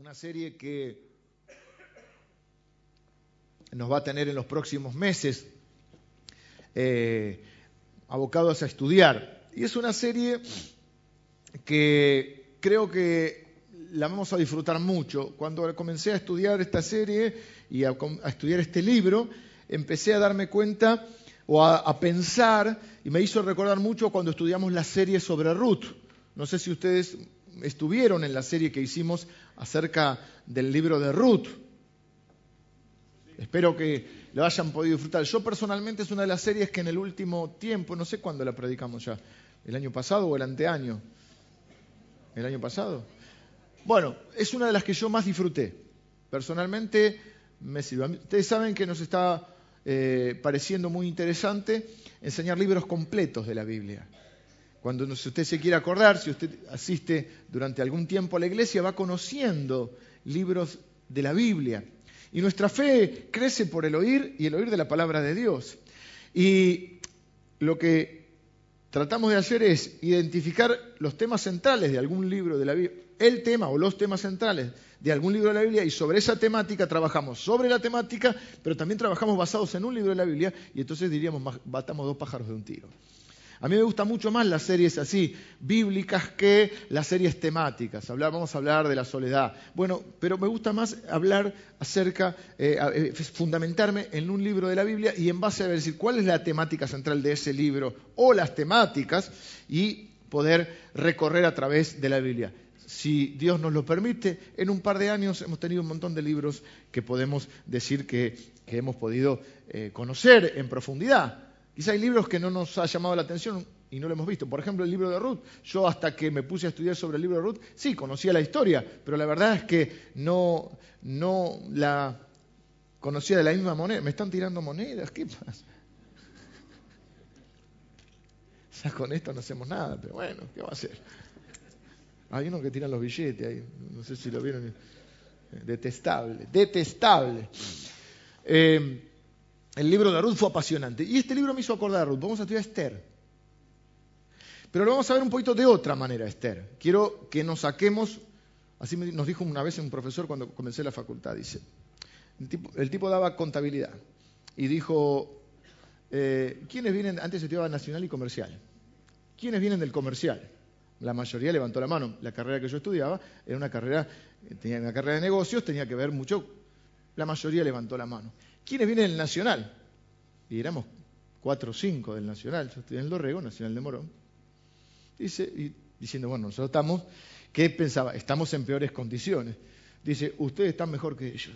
una serie que nos va a tener en los próximos meses eh, abocados a estudiar. Y es una serie que creo que la vamos a disfrutar mucho. Cuando comencé a estudiar esta serie y a, estudiar este libro, empecé a darme cuenta o a, pensar, y me hizo recordar mucho cuando estudiamos la serie sobre Ruth. No sé si ustedes estuvieron en la serie que hicimos acerca del libro de Ruth. Espero que lo hayan podido disfrutar. Yo personalmente es una de las series que en el último tiempo, no sé cuándo la predicamos ya, el año pasado o el anteaño. ¿El año pasado? Bueno, es una de las que yo más disfruté. Personalmente me sirve. Ustedes saben que nos está eh, pareciendo muy interesante enseñar libros completos de la Biblia. Cuando usted se quiere acordar, si usted asiste durante algún tiempo a la iglesia, va conociendo libros de la Biblia. Y nuestra fe crece por el oír y el oír de la palabra de Dios. Y lo que tratamos de hacer es identificar los temas centrales de algún libro de la Biblia, el tema o los temas centrales de algún libro de la Biblia y sobre esa temática trabajamos sobre la temática, pero también trabajamos basados en un libro de la Biblia y entonces diríamos, batamos dos pájaros de un tiro. A mí me gustan mucho más las series así, bíblicas, que las series temáticas. vamos a hablar de la soledad. Bueno, pero me gusta más hablar acerca, eh, eh, fundamentarme en un libro de la Biblia y en base a decir cuál es la temática central de ese libro o las temáticas y poder recorrer a través de la Biblia si Dios nos lo permite, en un par de años hemos tenido un montón de libros que podemos decir que, hemos podido eh, conocer en profundidad. Quizá hay libros que no nos ha llamado la atención y no lo hemos visto. Por ejemplo, el libro de Ruth. Yo hasta que me puse a estudiar sobre el libro de Ruth, sí, conocía la historia, pero la verdad es que no, no la conocía de la misma moneda. ¿Me están tirando monedas? ¿Qué pasa? Ya con esto no hacemos nada, pero bueno, ¿qué va a hacer? Hay uno que tiran los billetes ahí, no sé si lo vieron. Detestable, detestable. Eh, el libro de Ruth fue apasionante. Y este libro me hizo acordar a Ruth. Vamos a estudiar Esther. Pero lo vamos a ver un poquito de otra manera, Esther. Quiero que nos saquemos, así nos dijo una vez un profesor cuando comencé la facultad, dice, el tipo, daba contabilidad y dijo, eh, ¿quiénes vienen, antes estudiaba nacional y comercial? ¿Quiénes vienen del comercial? La mayoría levantó la mano. La carrera que yo estudiaba era una carrera, tenía una carrera de negocios, tenía que ver mucho. La mayoría levantó la mano. ¿Quiénes vienen del Nacional? Y éramos cuatro o cinco del Nacional. Yo estudié en el Dorrego, Nacional de Morón. Dice, diciendo, bueno, nosotros estamos, ¿qué pensaba? Estamos en peores condiciones. Dice, ustedes están mejor que ellos.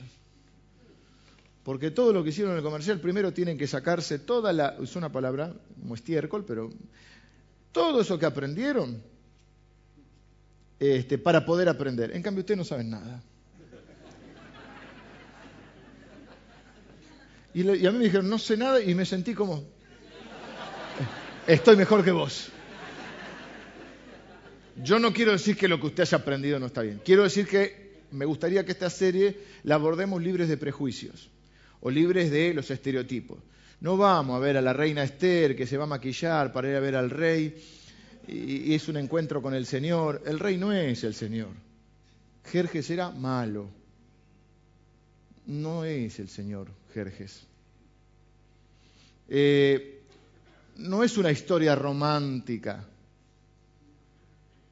Porque todo lo que hicieron en el comercial, primero tienen que sacarse toda la, es una palabra como estiércol, pero todo eso que aprendieron este, para poder aprender. En cambio, ustedes no saben nada. Y, a mí me dijeron, no sé nada, y me sentí como, estoy mejor que vos. Yo no quiero decir que lo que usted haya aprendido no está bien. Quiero decir que me gustaría que esta serie la abordemos libres de prejuicios o libres de los estereotipos. No vamos a ver a la reina Esther que se va a maquillar para ir a ver al rey y, es un encuentro con el Señor. El rey no es el Señor. Jerjes era malo. No es el Señor Jerjes. Eh, no es una historia romántica.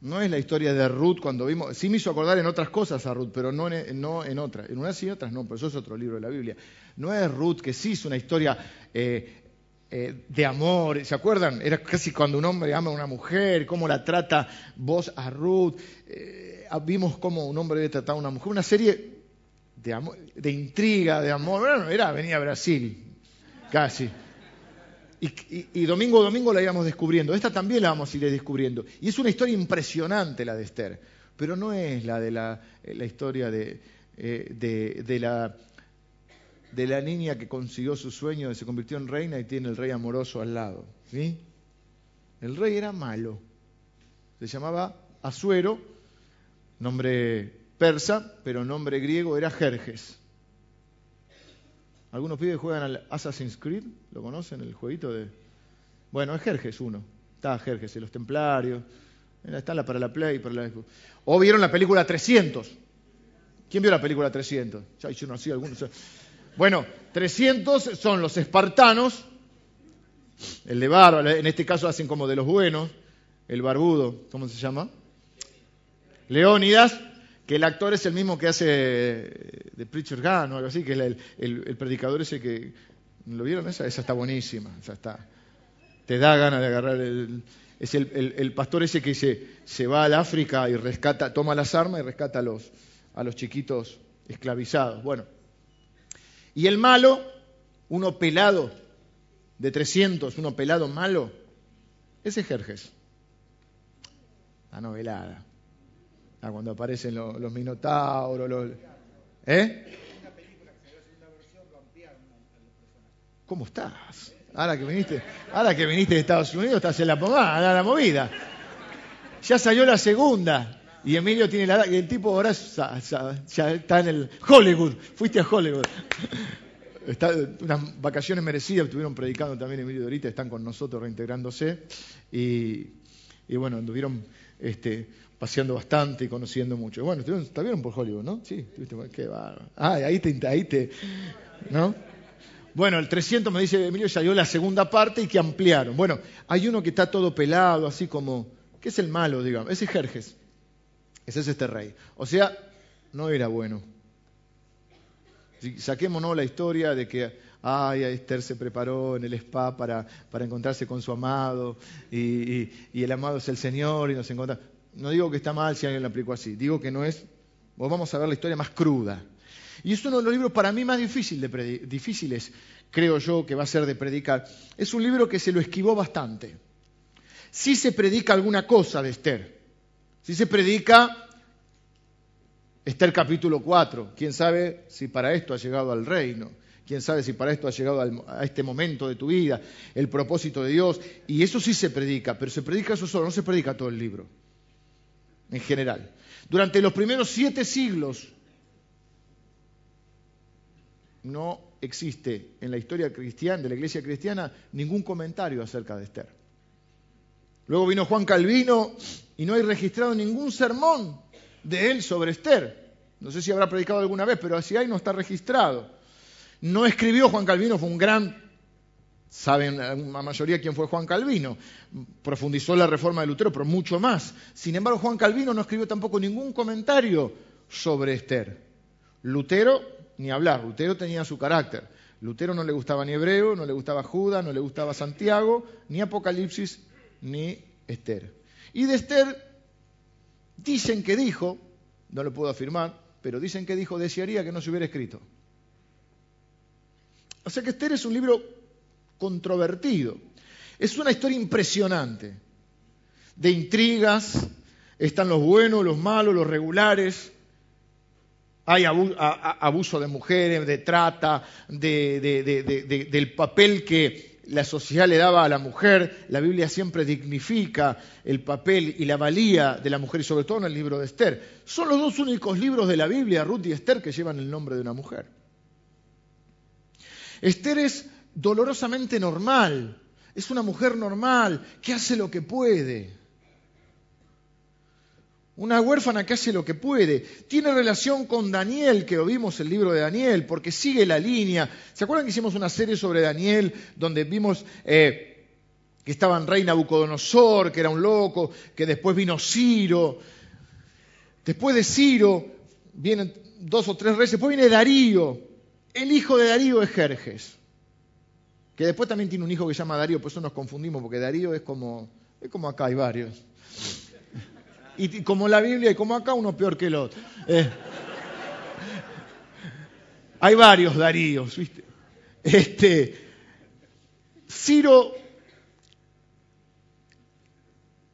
No es la historia de Ruth cuando vimos. Sí me hizo acordar en otras cosas a Ruth, pero no en, en otras. En unas y otras no, pero eso es otro libro de la Biblia. No es Ruth que sí es una historia eh, eh, de amor. ¿Se acuerdan? Era casi cuando un hombre ama a una mujer, cómo la trata vos a Ruth. Vimos cómo un hombre debe tratar a una mujer. Una serie de, intriga, de amor. Bueno, era, venía a Brasil, casi. Y, domingo a domingo la íbamos descubriendo. Esta también la vamos a ir descubriendo. Y es una historia impresionante la de Esther. Pero no es la de la, la historia de, eh, de, de la de la niña que consiguió su sueño y se convirtió en reina y tiene el rey amoroso al lado. ¿sí? El rey era malo. Se llamaba Asuero, nombre persa, pero nombre griego era Jerjes. Algunos pibes juegan al Assassin's Creed, ¿lo conocen? El jueguito de... Bueno, es Jerjes uno. Está Jerjes, los templarios. Está la para la Play, para la... O vieron la película 300. ¿Quién vio la película 300? Ya hicieron así algunos. Bueno, 300 son los espartanos, el de barba, en este caso hacen como de los buenos, el barbudo, ¿cómo se llama? Leónidas, que el actor es el mismo que hace de Preacher Gun o algo así, que es el, predicador ese que... ¿Lo vieron esa? Esa está buenísima, esa está... Te da ganas de agarrar el... Es el, pastor ese que se, va al África y rescata, toma las armas y rescata a los, a los chiquitos esclavizados. Bueno, y el malo, uno pelado de 300, uno pelado malo, ese es Jerjes. La novelada. Ah, cuando aparecen los, los minotauros, los... ¿Eh? ¿Cómo estás? Ahora que viniste, ahora que viniste de Estados Unidos estás en la pomada, la movida. Ya salió la segunda. Y Emilio tiene la y el tipo ahora ya, está en el Hollywood. Fuiste a Hollywood. Está, unas vacaciones merecidas, estuvieron predicando también Emilio y Dorita, están con nosotros reintegrándose. Y, y bueno, anduvieron este, paseando bastante y conociendo mucho. Bueno, estuvieron por Hollywood, ¿no? Sí, qué va. Ah, ahí te, ahí te, ¿no? Bueno, el 300 me dice Emilio, salió la segunda parte y que ampliaron. Bueno, hay uno que está todo pelado, así como, ¿qué es el malo, digamos? Ese es Jerjes. Ese es este rey. O sea, no era bueno. Saquémonos la historia de que ay, Esther se preparó en el spa para, para encontrarse con su amado y, el amado es el Señor y nos encontramos. No digo que está mal si alguien lo aplicó así, digo que no es, vamos a ver la historia más cruda. Y es uno de los libros para mí más difícil de difíciles, creo yo, que va a ser de predicar. Es un libro que se lo esquivó bastante. Sí se predica alguna cosa de Esther, si se predica Esther capítulo 4, quién sabe si para esto ha llegado al reino, quién sabe si para esto ha llegado a este momento de tu vida, el propósito de Dios, y eso sí se predica, pero se predica eso solo, no se predica todo el libro, en general. Durante los primeros siete siglos no existe en la historia cristiana, de la iglesia cristiana, ningún comentario acerca de Esther. Luego vino Juan Calvino y no hay registrado ningún sermón de él sobre Esther. No sé si habrá predicado alguna vez, pero así hay no está registrado. No escribió Juan Calvino, fue un gran, saben la mayoría quién fue Juan Calvino, profundizó la reforma de Lutero, pero mucho más. Sin embargo, Juan Calvino no escribió tampoco ningún comentario sobre Esther. Lutero, ni hablar, Lutero tenía su carácter. Lutero no le gustaba ni Hebreo, no le gustaba Judas, no le gustaba Santiago, ni Apocalipsis, ni Esther. Y de Esther dicen que dijo, no lo puedo afirmar, pero dicen que dijo, desearía que no se hubiera escrito. O sea que Esther es un libro controvertido. Es una historia impresionante, de intrigas, están los buenos, los malos, los regulares, hay abuso de mujeres, de trata, del papel que la sociedad le daba a la mujer, la Biblia siempre dignifica el papel y la valía de la mujer, y sobre todo en el libro de Esther. Son los dos únicos libros de la Biblia, Ruth y Esther, que llevan el nombre de una mujer. Esther es dolorosamente normal, es una mujer normal, que hace lo que puede. Una huérfana que hace lo que puede. Tiene relación con Daniel, que vimos el libro de Daniel, porque sigue la línea. ¿Se acuerdan que hicimos una serie sobre Daniel, donde vimos eh, que estaba en rey Nabucodonosor, que era un loco, que después vino Ciro. Después de Ciro vienen dos o tres reyes, después viene Darío. El hijo de Darío es Jerjes, que después también tiene un hijo que se llama Darío, por eso nos confundimos, porque Darío es como, es como acá hay varios. Y como la Biblia y como acá, uno peor que el otro. Eh, hay varios Daríos, ¿viste? Este, Ciro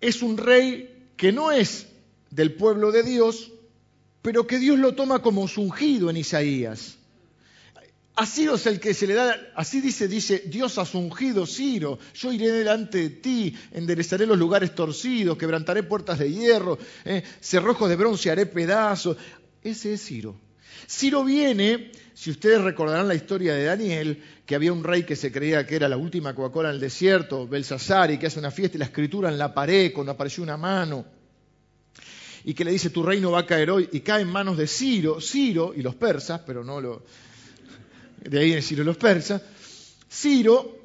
es un rey que no es del pueblo de Dios, pero que Dios lo toma como ungido en Isaías. Así es el que se le da, así dice, dice, Dios ha ungido Ciro, yo iré delante de ti, enderezaré los lugares torcidos, quebrantaré puertas de hierro, eh, cerrojos de bronce haré pedazos. Ese es Ciro. Ciro viene, si ustedes recordarán la historia de Daniel, que había un rey que se creía que era la última Coca-Cola en el desierto, Belsasar, y que hace una fiesta y la escritura en la pared cuando apareció una mano. y que le dice tu reino va a caer hoy y cae en manos de Ciro, Ciro y los persas, pero no lo... De ahí viene Ciro los persas. Ciro,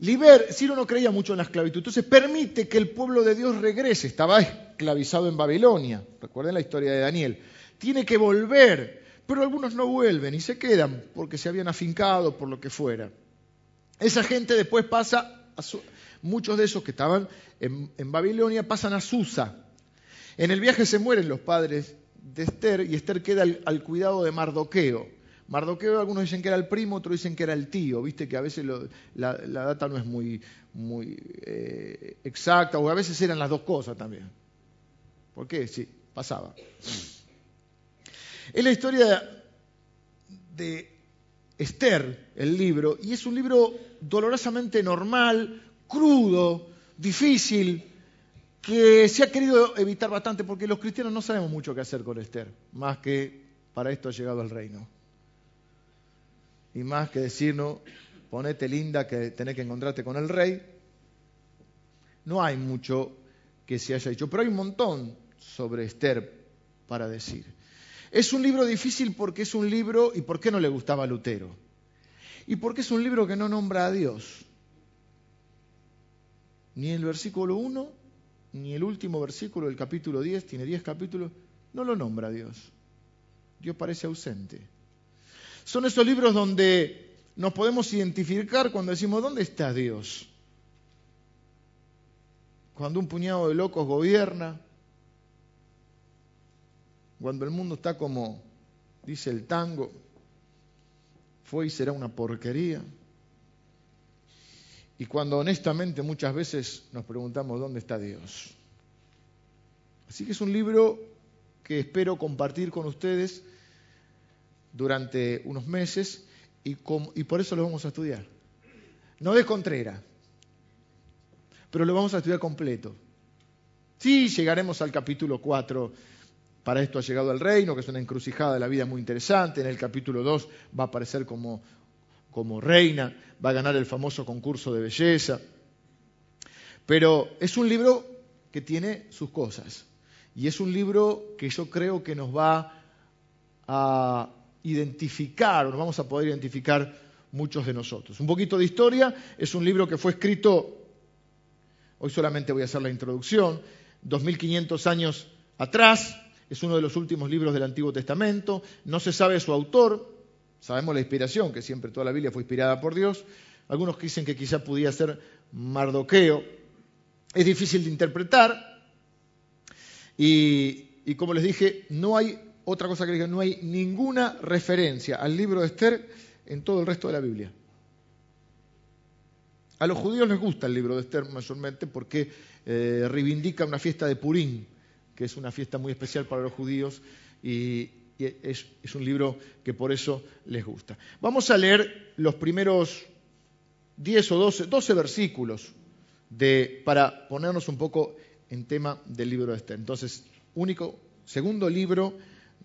liber, Ciro no creía mucho en la esclavitud, entonces permite que el pueblo de Dios regrese, estaba esclavizado en Babilonia, recuerden la historia de Daniel, tiene que volver, pero algunos no vuelven y se quedan porque se habían afincado, por lo que fuera. Esa gente después pasa, muchos de esos que estaban en, Babilonia pasan a Susa. En el viaje se mueren los padres de Esther y Esther queda al, cuidado de Mardoqueo. Mardoqueo algunos dicen que era el primo, otros dicen que era el tío, viste que a veces la, data no es muy, eh, exacta, o a veces eran las dos cosas también. ¿Por qué? Sí, pasaba. Es la historia de Esther, el libro, y es un libro dolorosamente normal, crudo, difícil, que se ha querido evitar bastante porque los cristianos no sabemos mucho qué hacer con Esther, más que para esto ha llegado el reino. Y más que decirnos, ponete linda que tenés que encontrarte con el rey, no hay mucho que se haya dicho, pero hay un montón sobre Esther para decir. Es un libro difícil porque es un libro, ¿y por qué no le gustaba a Lutero? Y porque es un libro que no nombra a Dios. Ni el versículo 1, ni el último versículo del capítulo 10, tiene 10 capítulos, no lo nombra a Dios. Dios parece ausente. Son esos libros donde nos podemos identificar cuando decimos, ¿dónde está Dios? Cuando un puñado de locos gobierna, cuando el mundo está como dice el tango, fue y será una porquería. Y cuando honestamente muchas veces nos preguntamos dónde está Dios. Así que es un libro que espero compartir con ustedes durante unos meses y, por eso lo vamos a estudiar. No de Contrera, pero lo vamos a estudiar completo. Sí, llegaremos al capítulo 4 para esto ha llegado el reino, que es una encrucijada de la vida muy interesante. En el capítulo 2 va a aparecer como, como reina, va a ganar el famoso concurso de belleza. Pero es un libro que tiene sus cosas. Y es un libro que yo creo que nos va a identificar, o nos vamos a poder identificar muchos de nosotros. Un poquito de historia, es un libro que fue escrito, hoy solamente voy a hacer la introducción, 2500 años atrás, es uno de los últimos libros del Antiguo Testamento, no se sabe su autor, sabemos la inspiración, que siempre toda la Biblia fue inspirada por Dios, algunos dicen que quizá pudiera ser Mardoqueo, es difícil de interpretar y, como les dije, no hay otra cosa que diga, no hay ninguna referencia al libro de Esther en todo el resto de la Biblia. A los judíos les gusta el libro de Esther mayormente porque eh, reivindica una fiesta de Purín, que es una fiesta muy especial para los judíos y, es, un libro que por eso les gusta. Vamos a leer los primeros 10 o 12, 12 versículos de, para ponernos un poco en tema del libro de Esther. Entonces, único, segundo libro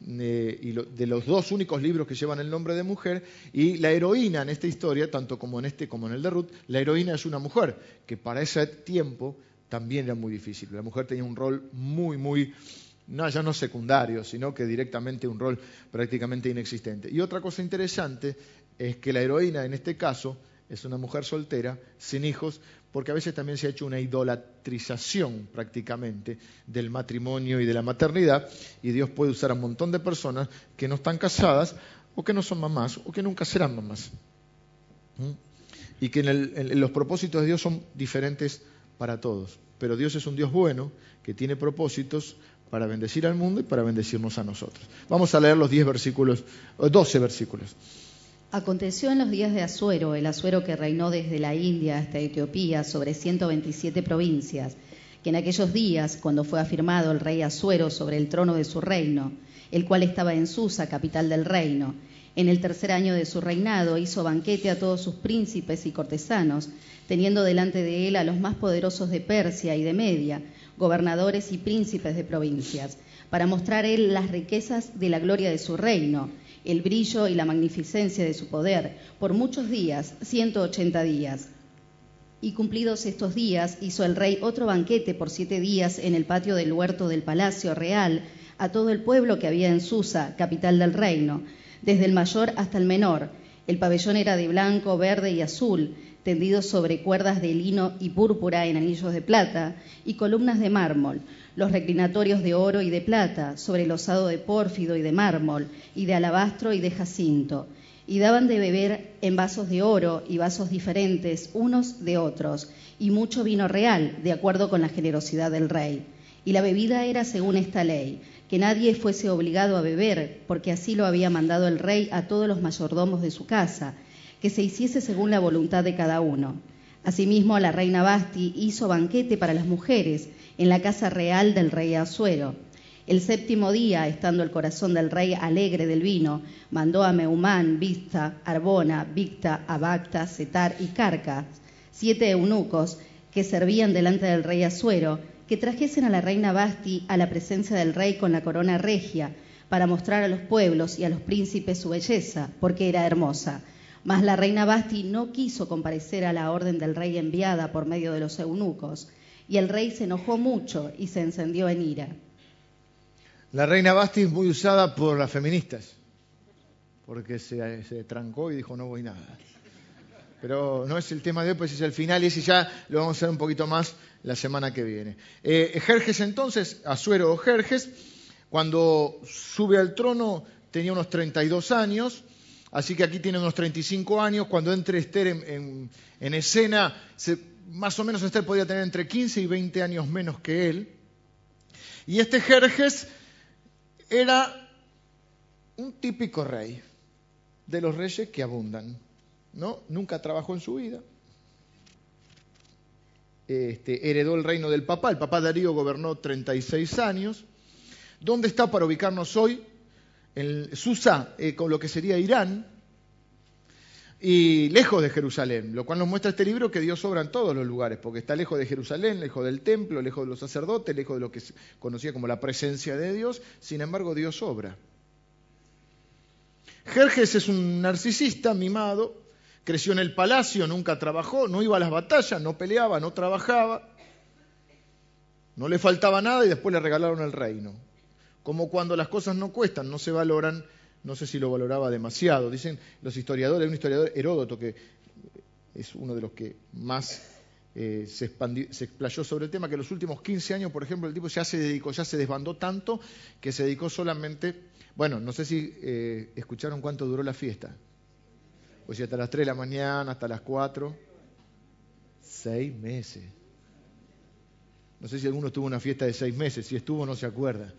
eh, y de los dos únicos libros que llevan el nombre de mujer, y la heroína en esta historia, tanto como en este como en el de Ruth, la heroína es una mujer que para ese tiempo también era muy difícil. La mujer tenía un rol muy, muy, no, ya no secundario, sino que directamente un rol prácticamente inexistente. Y otra cosa interesante es que la heroína en este caso es una mujer soltera, sin hijos, porque a veces también se ha hecho una idolatrización prácticamente del matrimonio y de la maternidad, y Dios puede usar a un montón de personas que no están casadas, o que no son mamás, o que nunca serán mamás. ¿Mm? Y que en los propósitos de Dios son diferentes para todos. Pero Dios es un Dios bueno que tiene propósitos para bendecir al mundo y para bendecirnos a nosotros. Vamos a leer los 10 versículos, 12 versículos. Aconteció en los días de Asuero, el Asuero que reinó desde la India hasta Etiopía sobre 127 provincias, que en aquellos días, cuando fue afirmado el rey Asuero sobre el trono de su reino, el cual estaba en Susa, capital del reino, en el tercer año de su reinado hizo banquete a todos sus príncipes y cortesanos, teniendo delante de él a los más poderosos de Persia y de Media, gobernadores y príncipes de provincias, para mostrar él las riquezas de la gloria de su reino, el brillo y la magnificencia de su poder, por muchos días, ciento ochenta días. Y cumplidos estos días, hizo el rey otro banquete por siete días en el patio del huerto del palacio real a todo el pueblo que había en Susa, capital del reino, desde el mayor hasta el menor. El pabellón era de blanco, verde y azul, tendido sobre cuerdas de lino y púrpura en anillos de plata y columnas de mármol, los reclinatorios de oro y de plata, sobre el osado de pórfido y de mármol, y de alabastro y de jacinto, y daban de beber en vasos de oro y vasos diferentes unos de otros, y mucho vino real, de acuerdo con la generosidad del rey. Y la bebida era según esta ley, que nadie fuese obligado a beber, porque así lo había mandado el rey a todos los mayordomos de su casa, que se hiciese según la voluntad de cada uno. Asimismo, la reina Basti hizo banquete para las mujeres en la casa real del rey Asuero. El séptimo día, estando el corazón del rey alegre del vino, mandó a Meumán, Vista, Arbona, Victa, Abacta, Setar y Carca, siete eunucos que servían delante del rey Asuero, que trajesen a la reina Basti a la presencia del rey con la corona regia, para mostrar a los pueblos y a los príncipes su belleza, porque era hermosa. Mas la reina Basti no quiso comparecer a la orden del rey enviada por medio de los eunucos, y el rey se enojó mucho y se encendió en ira. La reina Basti es muy usada por las feministas, porque se, se trancó y dijo no voy nada. Pero no es el tema de hoy, pues es el final y ese ya lo vamos a hacer un poquito más la semana que viene. Eh, Jerjes entonces, Asuero o Jerjes, cuando sube al trono tenía unos 32 años, así que aquí tiene unos 35 años. Cuando entre Esther en, escena, más o menos Esther podía tener entre 15 y 20 años menos que él. Y este Jerjes era un típico rey, de los reyes que abundan. ¿no? Nunca trabajó en su vida, este, heredó el reino del papá. El papá Darío gobernó 36 años. ¿Dónde está para ubicarnos hoy? En Susa, eh, con lo que sería Irán, y lejos de Jerusalén, lo cual nos muestra este libro que Dios obra en todos los lugares, porque está lejos de Jerusalén, lejos del templo, lejos de los sacerdotes, lejos de lo que se conocía como la presencia de Dios, sin embargo Dios obra. Jerjes es un narcisista mimado, Creció en el palacio, nunca trabajó, no iba a las batallas, no peleaba, no trabajaba. No le faltaba nada y después le regalaron el reino. Como cuando las cosas no cuestan, no se valoran, no sé si lo valoraba demasiado. Dicen los historiadores, un historiador Heródoto que es uno de los que más eh, se, explayó sobre el tema, que los últimos 15 años, por ejemplo, el tipo ya se dedicó, ya se desbandó tanto que se dedicó solamente, bueno, no sé si eh, escucharon cuánto duró la fiesta, pues si hasta las 3 de la mañana, hasta las 4. Seis meses. No sé si alguno tuvo una fiesta de seis meses. Si estuvo, no se acuerda.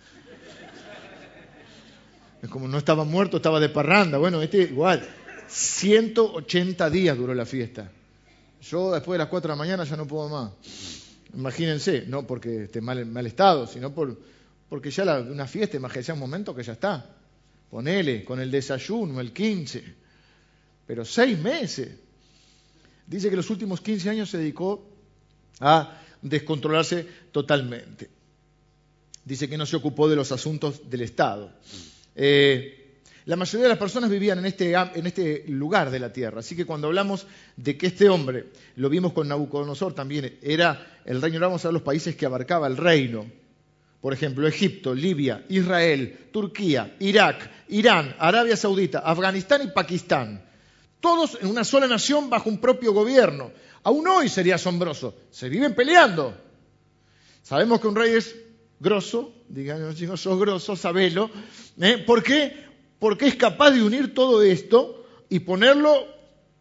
Como no estaba muerto, estaba de parranda. Bueno, este igual. 180 días duró la fiesta. Yo después de las 4 de la mañana ya no puedo más. Imagínense, no porque esté mal, mal estado, sino por, porque ya la, una fiesta, imagínense un momento que ya está. Ponele, con el desayuno, el 15 pero seis meses. Dice que los últimos 15 años se dedicó a descontrolarse totalmente. Dice que no se ocupó de los asuntos del Estado. Eh, la mayoría de las personas vivían en este, en este, lugar de la tierra. Así que cuando hablamos de que este hombre, lo vimos con Nabucodonosor también, era el reino, vamos a los países que abarcaba el reino. Por ejemplo, Egipto, Libia, Israel, Turquía, Irak, Irán, Arabia Saudita, Afganistán y Pakistán todos en una sola nación bajo un propio gobierno. Aún hoy sería asombroso. Se viven peleando. Sabemos que un rey es grosso, digan chicos, sos grosso, sabelo. ¿eh? ¿Por qué? Porque es capaz de unir todo esto y ponerlo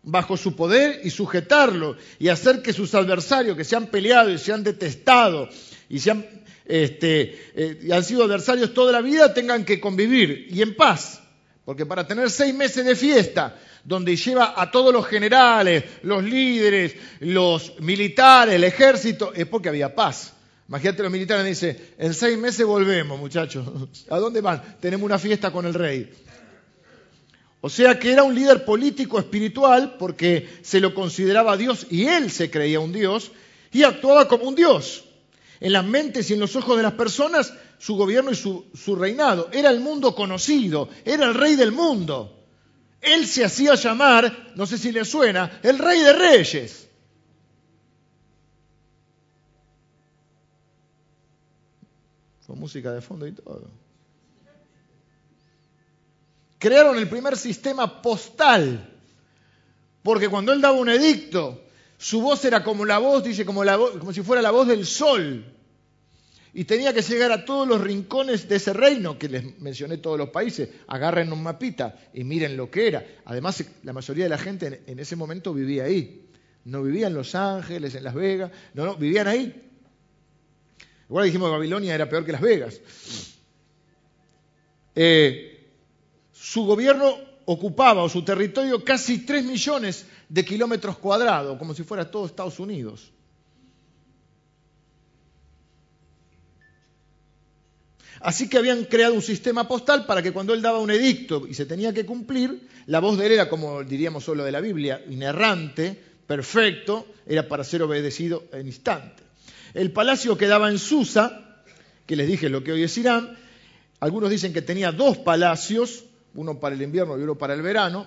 bajo su poder y sujetarlo y hacer que sus adversarios que se han peleado y se han detestado y se han, este, eh, han sido adversarios toda la vida tengan que convivir y en paz. Porque para tener seis meses de fiesta, donde lleva a todos los generales, los líderes, los militares, el ejército, es porque había paz. Imagínate los militares dicen, en seis meses volvemos, muchachos. ¿A dónde van? Tenemos una fiesta con el rey. O sea que era un líder político espiritual porque se lo consideraba Dios y él se creía un Dios y actuaba como un Dios. En las mentes y en los ojos de las personas, su gobierno y su, su reinado. Era el mundo conocido, era el rey del mundo. Él se hacía llamar, no sé si le suena, el rey de reyes. Con música de fondo y todo. Crearon el primer sistema postal, porque cuando él daba un edicto, su voz era como la voz, dice, como, la como si fuera la voz del sol. Y tenía que llegar a todos los rincones de ese reino, que les mencioné todos los países. Agarren un mapita y miren lo que era. Además, la mayoría de la gente en ese momento vivía ahí. No vivían en Los Ángeles, en Las Vegas. No, no, vivían ahí. Igual dijimos que Babilonia era peor que Las Vegas. Eh, su gobierno ocupaba, o su territorio, casi 3 millones de kilómetros cuadrados, como si fuera todo Estados Unidos. Así que habían creado un sistema postal para que cuando él daba un edicto y se tenía que cumplir, la voz de él era como diríamos solo de la Biblia, inerrante, perfecto, era para ser obedecido en instante. El palacio quedaba en Susa, que les dije lo que hoy es Irán. Algunos dicen que tenía dos palacios, uno para el invierno y uno para el verano,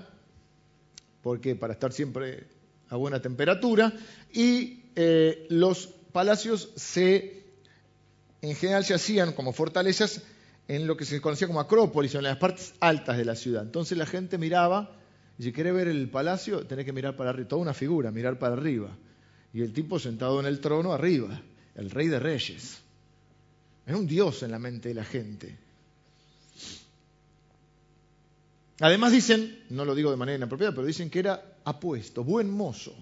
porque para estar siempre a buena temperatura. Y eh, los palacios se en general se hacían como fortalezas en lo que se conocía como acrópolis, en las partes altas de la ciudad. Entonces la gente miraba, y si quiere ver el palacio, tenés que mirar para arriba, toda una figura, mirar para arriba. Y el tipo sentado en el trono arriba, el rey de reyes. Era un dios en la mente de la gente. Además dicen, no lo digo de manera inapropiada, pero dicen que era apuesto, buen mozo.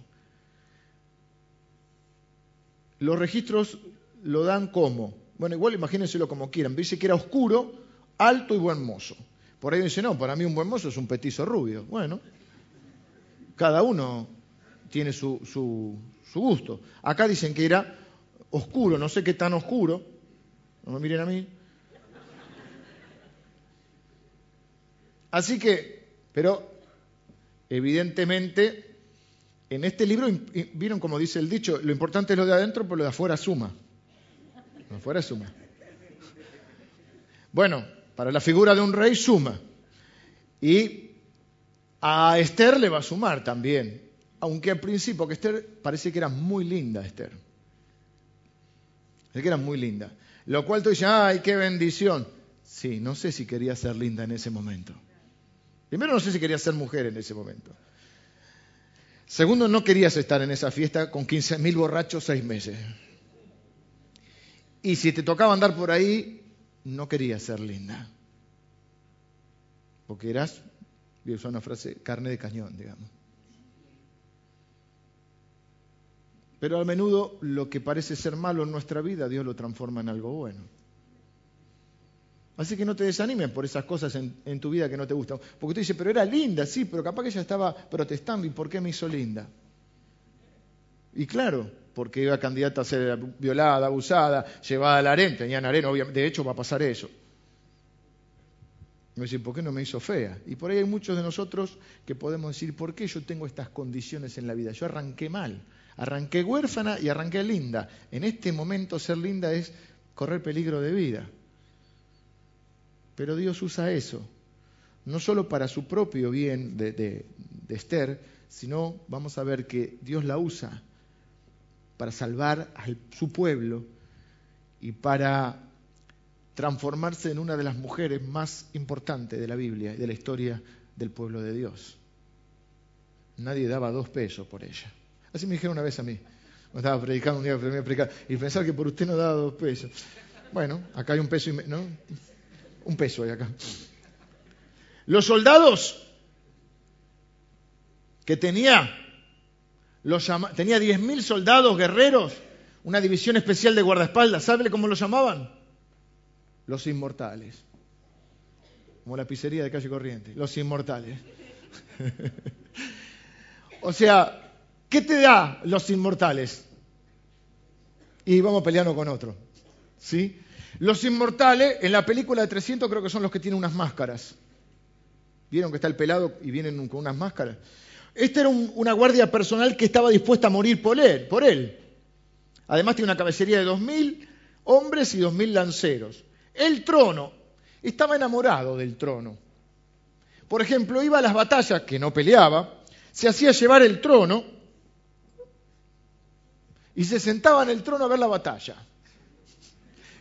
Los registros lo dan como bueno, igual imagínenselo como quieran. Dice que era oscuro, alto y buen mozo. Por ahí dice, no, para mí un buen mozo es un petizo rubio. Bueno, cada uno tiene su, su, gusto. Acá dicen que era oscuro, no sé qué tan oscuro. No me miren a mí. Así que, pero evidentemente, en este libro, vieron como dice el dicho, lo importante es lo de adentro, pero lo de afuera suma fuera suma. Bueno, para la figura de un rey suma. Y a Esther le va a sumar también. Aunque al principio, que Esther parece que era muy linda, Esther. Es que era muy linda. Lo cual tú dices, ay, qué bendición. Sí, no sé si quería ser linda en ese momento. Primero, no sé si quería ser mujer en ese momento. Segundo, no querías estar en esa fiesta con 15.000 borrachos seis meses. Y si te tocaba andar por ahí, no querías ser linda. Porque eras, voy a usar una frase, carne de cañón, digamos. Pero a menudo lo que parece ser malo en nuestra vida, Dios lo transforma en algo bueno. Así que no te desanimes por esas cosas en, tu vida que no te gustan. Porque tú dices, pero era linda, sí, pero capaz que ella estaba protestando. ¿Y por qué me hizo linda? Y claro, porque iba candidata a ser violada, abusada, llevada al harén, tenían harén, obviamente, de hecho va a pasar eso. Me dicen, ¿por qué no me hizo fea? Y por ahí hay muchos de nosotros que podemos decir, ¿por qué yo tengo estas condiciones en la vida? Yo arranqué mal, arranqué huérfana y arranqué linda. En este momento ser linda es correr peligro de vida. Pero Dios usa eso, no solo para su propio bien de, de Esther, sino vamos a ver que Dios la usa para salvar a su pueblo y para transformarse en una de las mujeres más importantes de la Biblia y de la historia del pueblo de Dios. Nadie daba dos pesos por ella. Así me dijeron una vez a mí. Me estaba predicando un día, me y pensar que por usted no daba dos pesos. Bueno, acá hay un peso y ¿no? Un peso hay acá. Los soldados que tenía tenía 10.000 soldados guerreros, una división especial de guardaespaldas. ¿Sabe cómo los llamaban? Los inmortales. Como la pizzería de calle corriente. Los inmortales. o sea, ¿qué te da los inmortales? Y vamos peleando con otro. ¿Sí? Los inmortales, en la película de 300 creo que son los que tienen unas máscaras. ¿Vieron que está el pelado y vienen con unas máscaras? Esta era una guardia personal que estaba dispuesta a morir por él, por él. Además tiene una caballería de dos mil hombres y dos mil lanceros. El trono, estaba enamorado del trono. Por ejemplo, iba a las batallas, que no peleaba, se hacía llevar el trono y se sentaba en el trono a ver la batalla.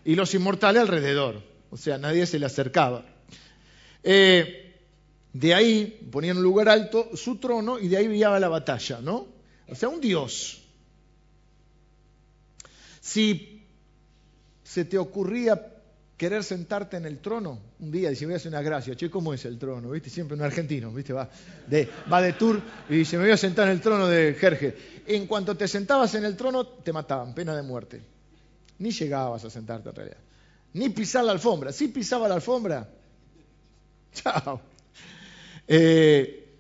y los inmortales alrededor. O sea, nadie se le acercaba. Eh, de ahí ponían un lugar alto su trono y de ahí guiaba la batalla, ¿no? O sea, un dios. Si se te ocurría querer sentarte en el trono, un día dice, voy a hacer una gracia, che, ¿cómo es el trono? ¿Viste? Siempre un argentino, ¿viste? Va de, va de tour y dice, me voy a sentar en el trono de Jerje. En cuanto te sentabas en el trono, te mataban, pena de muerte. Ni llegabas a sentarte en realidad. Ni pisar la alfombra. Si pisaba la alfombra, chao. Eh,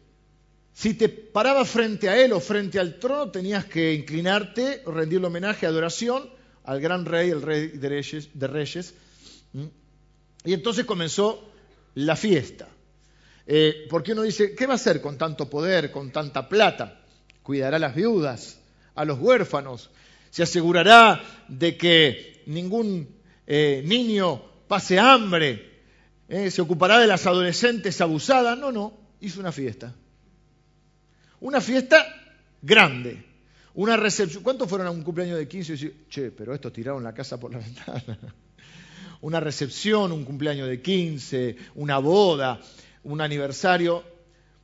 si te parabas frente a él o frente al trono, tenías que inclinarte, rendirle homenaje, adoración al gran rey, el rey. De reyes. Y entonces comenzó la fiesta. Eh, porque uno dice, ¿qué va a hacer con tanto poder, con tanta plata? Cuidará a las viudas, a los huérfanos, se asegurará de que ningún eh, niño pase hambre, eh, se ocupará de las adolescentes abusadas. No, no, hizo una fiesta. Una fiesta grande. Una recepción. ¿Cuántos fueron a un cumpleaños de 15 y che, pero estos tiraron la casa por la ventana? Una recepción, un cumpleaños de 15, una boda, un aniversario.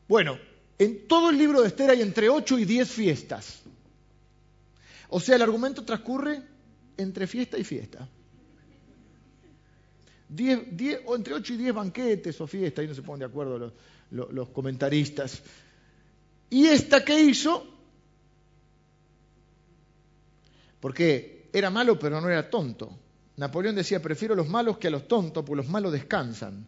Bueno, en todo el libro de Esther hay entre 8 y 10 fiestas. O sea, el argumento transcurre entre fiesta y fiesta. o entre 8 y 10 banquetes o fiestas, ahí no se ponen de acuerdo los, los comentaristas. Y esta que hizo, porque era malo pero no era tonto. Napoleón decía, prefiero los malos que a los tontos, porque los malos descansan.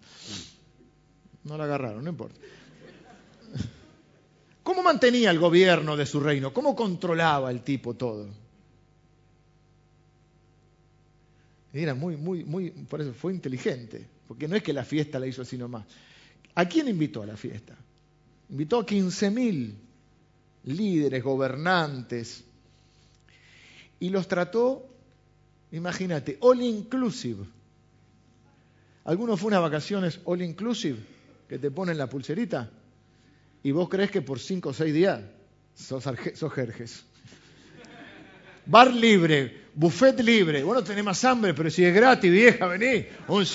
No la agarraron, no importa. ¿Cómo mantenía el gobierno de su reino? ¿Cómo controlaba el tipo todo? Era muy, muy, muy, por eso fue inteligente, porque no es que la fiesta la hizo así nomás. ¿A quién invitó a la fiesta? Invitó a 15.000 líderes, gobernantes, y los trató, imagínate, all inclusive. ¿Alguno fue unas vacaciones all inclusive que te ponen la pulserita? y vos crees que por cinco o seis días sos, jerjes. Bar libre, buffet libre. Bueno, tenés más hambre, pero si es gratis, vieja, vení. Un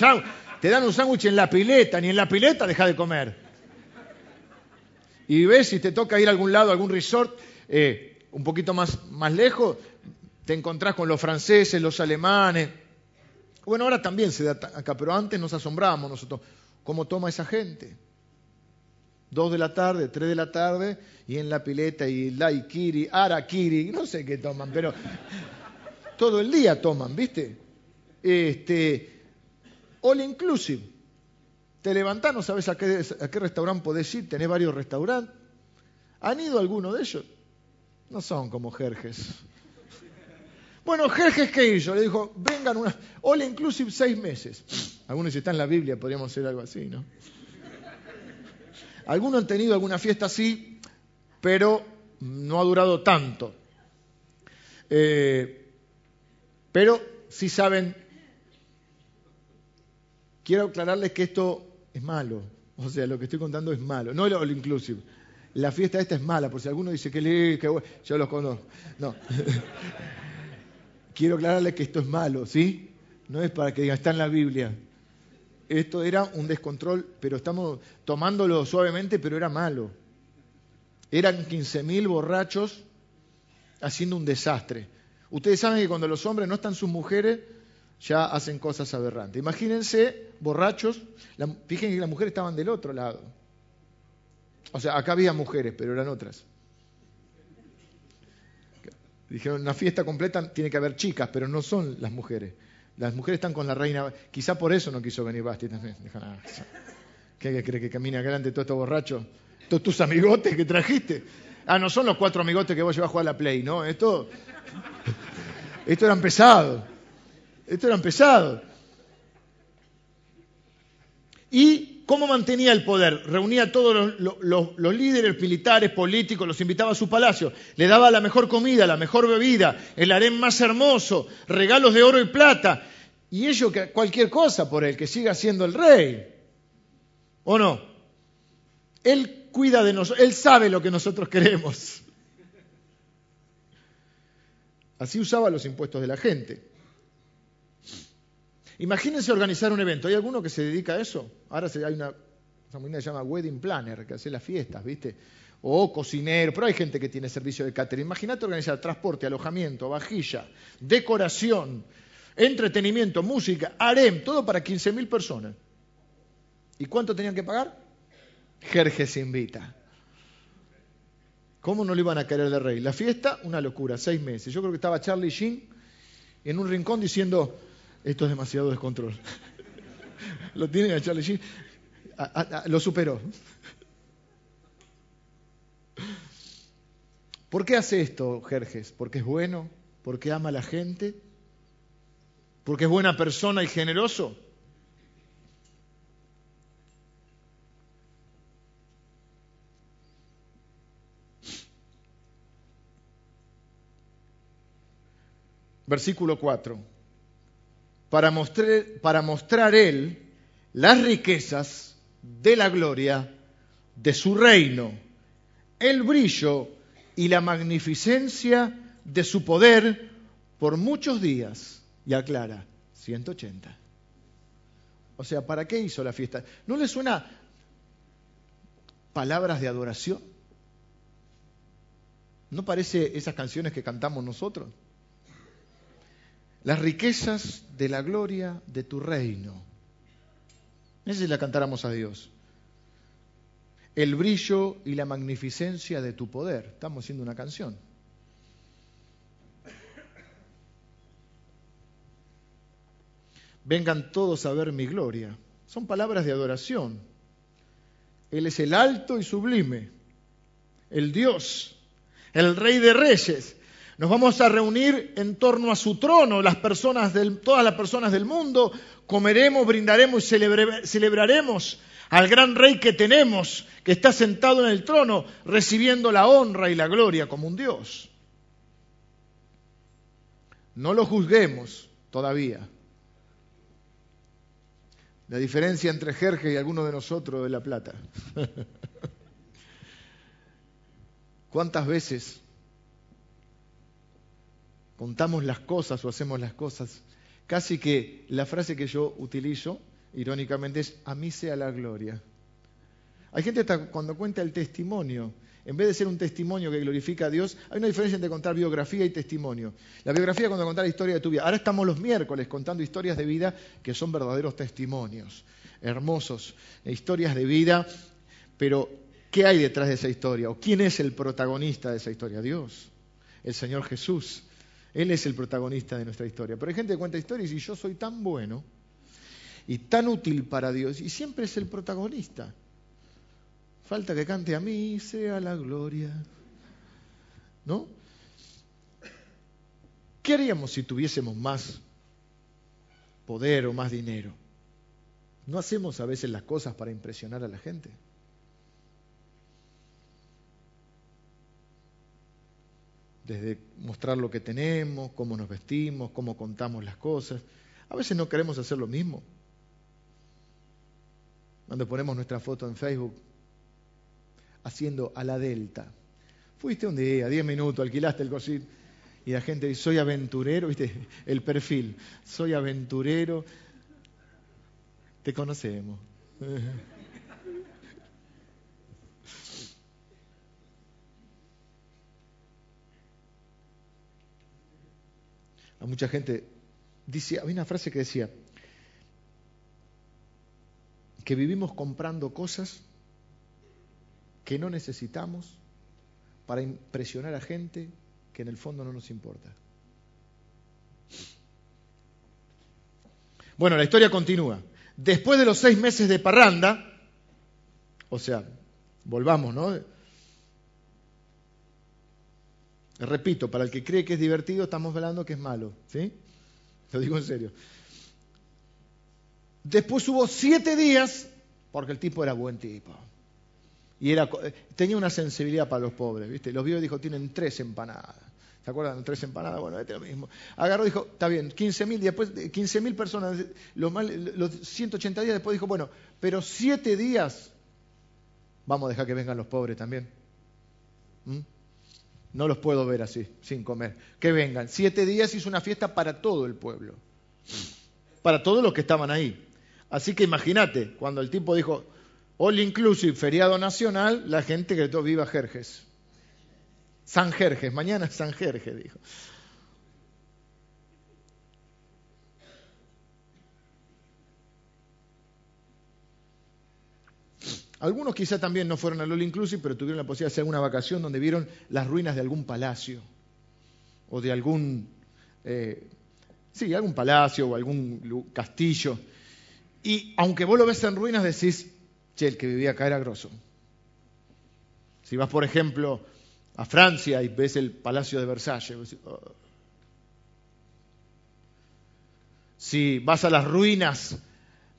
te dan un sándwich en la pileta, ni en la pileta deja de comer. Y ves si te toca ir a algún lado, a algún resort, eh, un poquito más, más lejos, te encontrás con los franceses, los alemanes. Bueno, ahora también se da acá, pero antes nos asombrábamos nosotros. ¿Cómo toma esa gente? Dos de la tarde, tres de la tarde, y en la pileta, y laikiri, arakiri, no sé qué toman, pero todo el día toman, ¿viste? Este, all inclusive. Te levantás, no sabes a qué, a qué restaurante podés ir, tenés varios restaurantes. ¿Han ido alguno de ellos? No son como Jerjes. Bueno, Jerjes, ¿qué? Le dijo, vengan una, all inclusive seis meses. Algunos si está en la Biblia, podríamos hacer algo así, ¿no? Algunos han tenido alguna fiesta así, pero no ha durado tanto. Eh, pero si saben, quiero aclararles que esto es malo. O sea, lo que estoy contando es malo. No lo inclusive. La fiesta esta es mala, por si alguno dice que lee, que yo los conozco. No. quiero aclararles que esto es malo, ¿sí? No es para que digan, está en la Biblia esto era un descontrol, pero estamos tomándolo suavemente, pero era malo. Eran 15.000 borrachos haciendo un desastre. Ustedes saben que cuando los hombres no están sus mujeres, ya hacen cosas aberrantes. Imagínense borrachos, fíjense que las mujeres estaban del otro lado. O sea, acá había mujeres, pero eran otras. Dijeron, una fiesta completa tiene que haber chicas, pero no son las mujeres. Las mujeres están con la reina. Quizá por eso no quiso venir Basti también. ¿Qué cree que camina grande todo esto borracho? Todos tus amigotes que trajiste. Ah, no son los cuatro amigotes que vos llevas a jugar a la Play, ¿no? Esto, esto eran pesados. Esto eran pesados. ¿Y cómo mantenía el poder? Reunía a todos los, líderes militares, políticos, los invitaba a su palacio, le daba la mejor comida, la mejor bebida, el harén más hermoso, regalos de oro y plata, y ello que cualquier cosa por él, que siga siendo el rey. ¿O no? Él cuida de nosotros, él sabe lo que nosotros queremos. Así usaba los impuestos de la gente. Imagínense organizar un evento. ¿Hay alguno que se dedica a eso? Ahora hay una, una que se llama wedding planner, que hace las fiestas, ¿viste? O cocinero, pero hay gente que tiene servicio de catering. Imagínate organizar transporte, alojamiento, vajilla, decoración, entretenimiento, música, harem, todo para 15.000 personas. ¿Y cuánto tenían que pagar? Jerjes invita. ¿Cómo no le iban a querer de rey? La fiesta, una locura, seis meses. Yo creo que estaba Charlie Sheen en un rincón diciendo, esto es demasiado descontrol. lo tienen a Charlie Sheen, lo superó. ¿Por qué hace esto Jerjes? ¿Porque es bueno? ¿Porque ama a la gente? ¿Porque es buena persona y generoso? Versículo 4. Para mostrar, para mostrar Él las riquezas de la gloria de su reino, el brillo y la magnificencia de su poder por muchos días. Y aclara, 180. O sea, ¿para qué hizo la fiesta? ¿No le suena palabras de adoración? ¿No parece esas canciones que cantamos nosotros? Las riquezas de la gloria de tu reino. Esa si la cantáramos a Dios. El brillo y la magnificencia de tu poder. Estamos haciendo una canción. Vengan todos a ver mi gloria. Son palabras de adoración. Él es el alto y sublime, el Dios, el Rey de Reyes, nos vamos a reunir en torno a su trono, las personas todas las personas del mundo, comeremos, brindaremos y celebraremos al gran rey que tenemos, que está sentado en el trono, recibiendo la honra y la gloria como un Dios. No lo juzguemos todavía. La diferencia entre Jerje y alguno de nosotros es la plata. ¿Cuántas veces contamos las cosas o hacemos las cosas. Casi que la frase que yo utilizo, irónicamente, es a mí sea la gloria. Hay gente que cuando cuenta el testimonio, en vez de ser un testimonio que glorifica a Dios, hay una diferencia entre contar biografía y testimonio. La biografía cuando contar la historia de tu vida. Ahora estamos los miércoles contando historias de vida que son verdaderos testimonios, hermosos, historias de vida, pero ¿qué hay detrás de esa historia? ¿O quién es el protagonista de esa historia? Dios, el Señor Jesús. Él es el protagonista de nuestra historia. Pero hay gente que cuenta historias y yo soy tan bueno y tan útil para Dios y siempre es el protagonista. Falta que cante a mí sea la gloria. ¿No? ¿Qué haríamos si tuviésemos más poder o más dinero? ¿No hacemos a veces las cosas para impresionar a la gente? Desde mostrar lo que tenemos, cómo nos vestimos, cómo contamos las cosas. A veces no queremos hacer lo mismo. Cuando ponemos nuestra foto en Facebook haciendo a la delta. Fuiste un día, diez minutos, alquilaste el cosito y la gente dice, soy aventurero, viste, el perfil, soy aventurero, te conocemos. a mucha gente. Dice, había una frase que decía que vivimos comprando cosas que no necesitamos para impresionar a gente que en el fondo no nos importa. Bueno, la historia continúa. Después de los seis meses de parranda, o sea, volvamos, ¿no? Repito, para el que cree que es divertido, estamos hablando que es malo. ¿Sí? Lo digo en serio. Después hubo siete días, porque el tipo era buen tipo. Y era, tenía una sensibilidad para los pobres, ¿viste? Los vio y dijo, tienen tres empanadas. ¿Se acuerdan? Tres empanadas, bueno, este es lo mismo. Agarró y dijo, está bien, 15.000, después 15.000 personas, los, los 180 días después dijo, bueno, pero siete días, vamos a dejar que vengan los pobres también. ¿Mm? No los puedo ver así, sin comer. Que vengan. Siete días hizo una fiesta para todo el pueblo. para todos los que estaban ahí. Así que imagínate, cuando el tipo dijo All Inclusive, feriado nacional, la gente gritó Viva Jerjes. San Jerjes, mañana San Jerjes, dijo. Algunos quizá también no fueron al All Inclusive, pero tuvieron la posibilidad de hacer una vacación donde vieron las ruinas de algún palacio o de algún, eh, sí, algún palacio o algún castillo. Y aunque vos lo ves en ruinas, decís, che, el que vivía acá era grosso. Si vas, por ejemplo, a Francia y ves el Palacio de Versalles, oh". si vas a las ruinas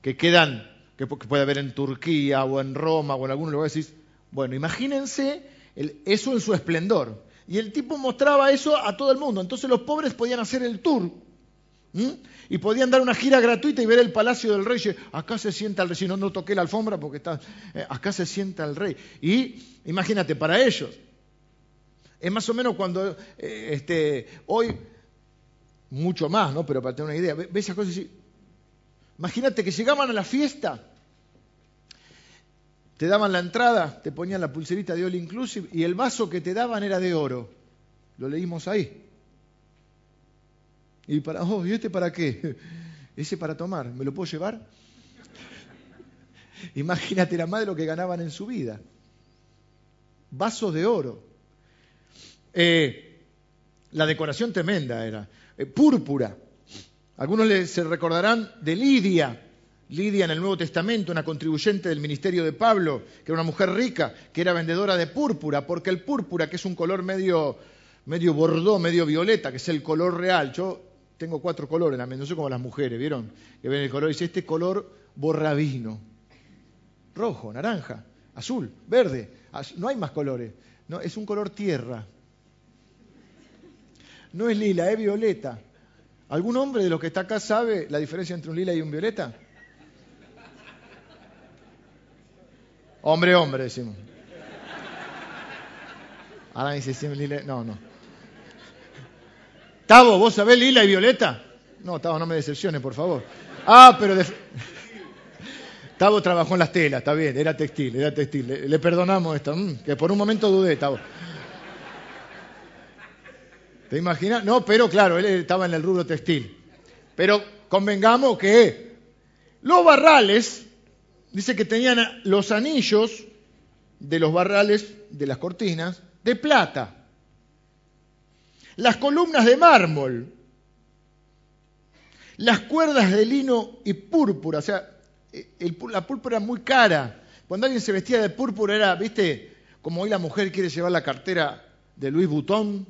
que quedan que puede haber en Turquía o en Roma o en algún lugar, decís, bueno, imagínense eso en su esplendor. Y el tipo mostraba eso a todo el mundo. Entonces los pobres podían hacer el tour y podían dar una gira gratuita y ver el palacio del rey. Acá se sienta el rey. Si no, no toqué la alfombra porque está. Eh, acá se sienta el rey. Y imagínate, para ellos. Es más o menos cuando eh, este, hoy, mucho más, ¿no? Pero para tener una idea, ves esas cosas y Imagínate que llegaban a la fiesta, te daban la entrada, te ponían la pulserita de All Inclusive y el vaso que te daban era de oro. Lo leímos ahí. Y para, oh, ¿y este para qué? Ese para tomar, ¿me lo puedo llevar? Imagínate la de lo que ganaban en su vida. Vasos de oro. Eh, la decoración tremenda era. Eh, púrpura. Algunos se recordarán de Lidia, Lidia en el Nuevo Testamento, una contribuyente del ministerio de Pablo, que era una mujer rica, que era vendedora de púrpura, porque el púrpura, que es un color medio, medio bordó, medio violeta, que es el color real. Yo tengo cuatro colores no soy como las mujeres, ¿vieron? Que ven el color y dice, este color borravino. Rojo, naranja, azul, verde. No hay más colores. No, es un color tierra. No es lila, es violeta. ¿Algún hombre de los que está acá sabe la diferencia entre un lila y un violeta? Hombre, hombre, decimos. Ahora dice lila. No, no. Tavo, ¿vos sabés lila y violeta? No, Tavo, no me decepciones, por favor. Ah, pero... Tavo trabajó en las telas, está bien, era textil, era textil. Le, perdonamos esto, mm, que por un momento dudé, Tavo. ¿Te imaginas? No, pero claro, él estaba en el rubro textil. Pero convengamos que los barrales, dice que tenían los anillos de los barrales de las cortinas de plata. Las columnas de mármol. Las cuerdas de lino y púrpura. O sea, la púrpura muy cara. Cuando alguien se vestía de púrpura era, viste, como hoy la mujer quiere llevar la cartera de Louis Vuitton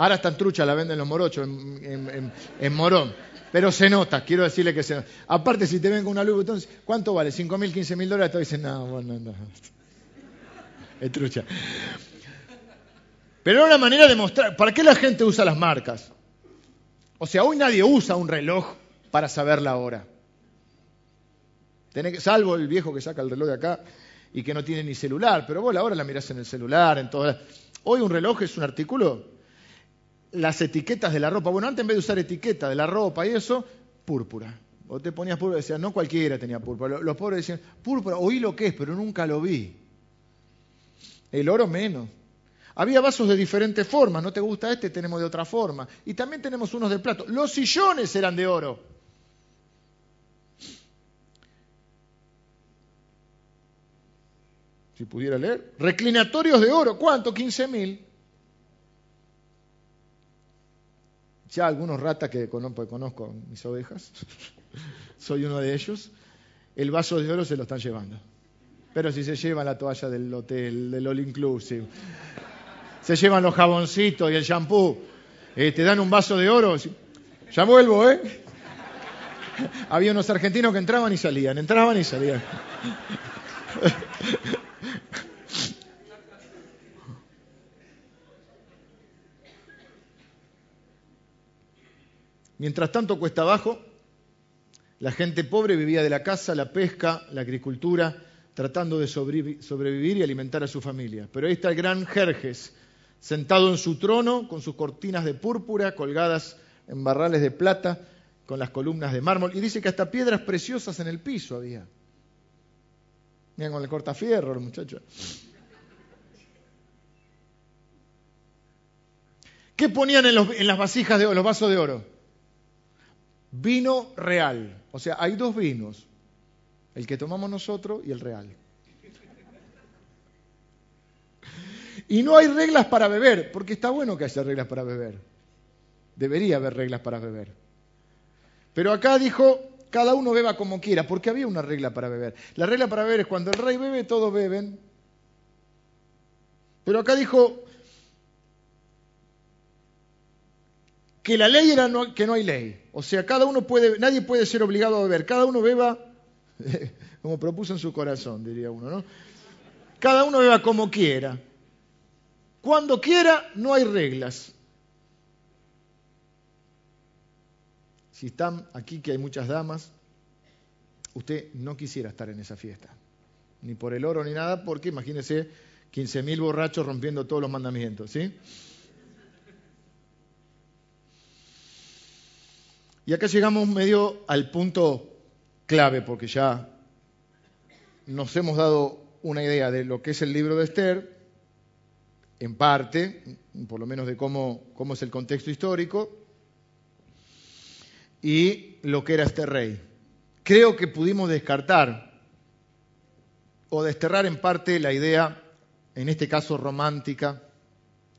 Ahora están truchas, la venden los morochos en, Morón. Pero se nota, quiero decirle que se nota. Aparte, si te ven con una luz, entonces, ¿cuánto vale? ¿5 mil, 15 mil dólares? Te dicen, no, bueno, no. Es trucha. Pero era una manera de mostrar. ¿Para qué la gente usa las marcas? O sea, hoy nadie usa un reloj para saber la hora. salvo el viejo que saca el reloj de acá y que no tiene ni celular, pero vos la hora la mirás en el celular, en todo. Hoy un reloj es un artículo las etiquetas de la ropa. Bueno, antes en vez de usar etiqueta de la ropa y eso, púrpura. O te ponías púrpura y decías, no cualquiera tenía púrpura. Los pobres decían, púrpura, oí lo que es, pero nunca lo vi. El oro menos. Había vasos de diferentes formas, no te gusta este, tenemos de otra forma. Y también tenemos unos de plato. Los sillones eran de oro. Si pudiera leer. Reclinatorios de oro, ¿cuánto? 15 mil. Ya algunos ratas que conozco, conozco mis ovejas, soy uno de ellos, el vaso de oro se lo están llevando. Pero si se llevan la toalla del hotel, del all inclusive, se llevan los jaboncitos y el shampoo, eh, te dan un vaso de oro, ya vuelvo, ¿eh? Había unos argentinos que entraban y salían, entraban y salían. Mientras tanto, cuesta abajo, la gente pobre vivía de la caza, la pesca, la agricultura, tratando de sobrevivir y alimentar a su familia. Pero ahí está el gran Jerjes, sentado en su trono, con sus cortinas de púrpura colgadas en barrales de plata, con las columnas de mármol. Y dice que hasta piedras preciosas en el piso había. Miren con el cortafierro, los muchachos. ¿Qué ponían en, las vasijas de los vasos de oro? Vino real. O sea, hay dos vinos. El que tomamos nosotros y el real. Y no hay reglas para beber, porque está bueno que haya reglas para beber. Debería haber reglas para beber. Pero acá dijo, cada uno beba como quiera, porque había una regla para beber. La regla para beber es cuando el rey bebe, todos beben. Pero acá dijo, que la ley era que no hay ley. O sea, cada uno puede, nadie puede ser obligado a beber. Cada uno beba como propuso en su corazón, diría uno, ¿no? Cada uno beba como quiera. Cuando quiera, no hay reglas. Si están aquí, que hay muchas damas, usted no quisiera estar en esa fiesta. Ni por el oro ni nada, porque imagínese 15.000 borrachos rompiendo todos los mandamientos, ¿sí? Y acá llegamos medio al punto clave, porque ya nos hemos dado una idea de lo que es el libro de Esther, en parte, por lo menos de cómo, cómo es el contexto histórico, y lo que era este rey. Creo que pudimos descartar o desterrar en parte la idea, en este caso romántica,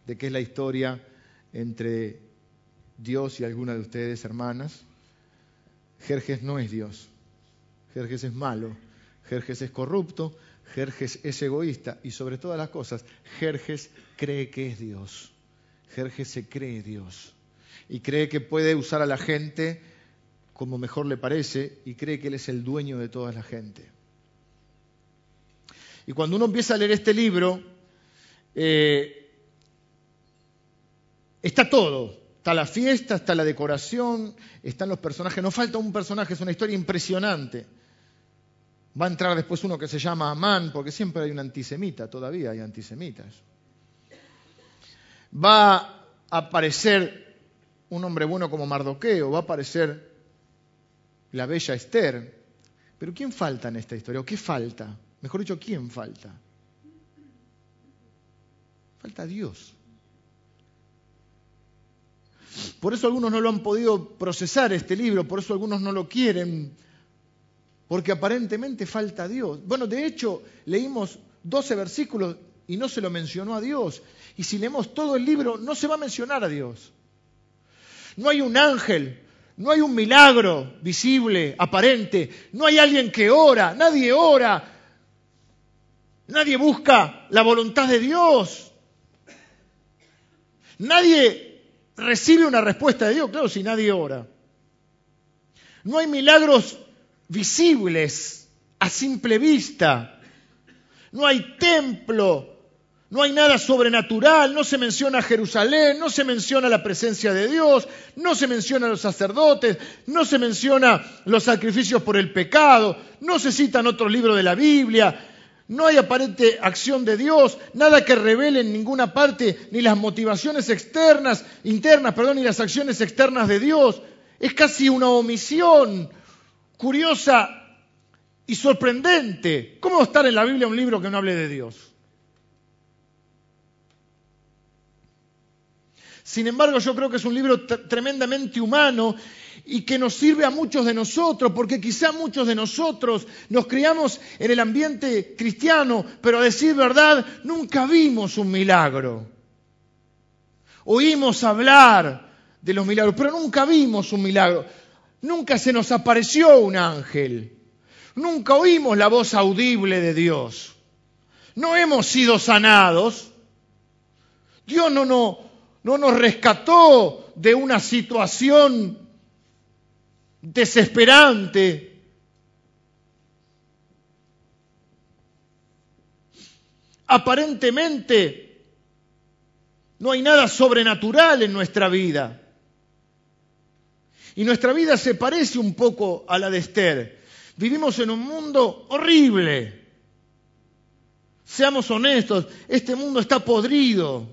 de que es la historia entre Dios y alguna de ustedes, hermanas. Jerjes no es Dios. Jerjes es malo. Jerjes es corrupto. Jerjes es egoísta. Y sobre todas las cosas, Jerjes cree que es Dios. Jerjes se cree Dios. Y cree que puede usar a la gente como mejor le parece y cree que Él es el dueño de toda la gente. Y cuando uno empieza a leer este libro, eh, está todo. Está la fiesta, está la decoración, están los personajes. No falta un personaje, es una historia impresionante. Va a entrar después uno que se llama Amán, porque siempre hay un antisemita, todavía hay antisemitas. Va a aparecer un hombre bueno como Mardoqueo, va a aparecer la bella Esther. Pero ¿quién falta en esta historia? ¿O qué falta? Mejor dicho, ¿quién falta? Falta Dios. Por eso algunos no lo han podido procesar este libro, por eso algunos no lo quieren, porque aparentemente falta Dios. Bueno, de hecho, leímos 12 versículos y no se lo mencionó a Dios. Y si leemos todo el libro, no se va a mencionar a Dios. No hay un ángel, no hay un milagro visible, aparente, no hay alguien que ora, nadie ora, nadie busca la voluntad de Dios. Nadie recibe una respuesta de Dios, claro, si nadie ora. No hay milagros visibles a simple vista. No hay templo, no hay nada sobrenatural, no se menciona Jerusalén, no se menciona la presencia de Dios, no se menciona los sacerdotes, no se menciona los sacrificios por el pecado, no se citan otros libros de la Biblia, no hay aparente acción de Dios, nada que revele en ninguna parte ni las motivaciones externas, internas, perdón, ni las acciones externas de Dios. Es casi una omisión curiosa y sorprendente. ¿Cómo va a estar en la Biblia un libro que no hable de Dios? Sin embargo, yo creo que es un libro tremendamente humano y que nos sirve a muchos de nosotros, porque quizá muchos de nosotros nos criamos en el ambiente cristiano, pero a decir verdad, nunca vimos un milagro. Oímos hablar de los milagros, pero nunca vimos un milagro. Nunca se nos apareció un ángel. Nunca oímos la voz audible de Dios. No hemos sido sanados. Dios no, no, no nos rescató de una situación desesperante. Aparentemente no hay nada sobrenatural en nuestra vida. Y nuestra vida se parece un poco a la de Esther. Vivimos en un mundo horrible. Seamos honestos, este mundo está podrido.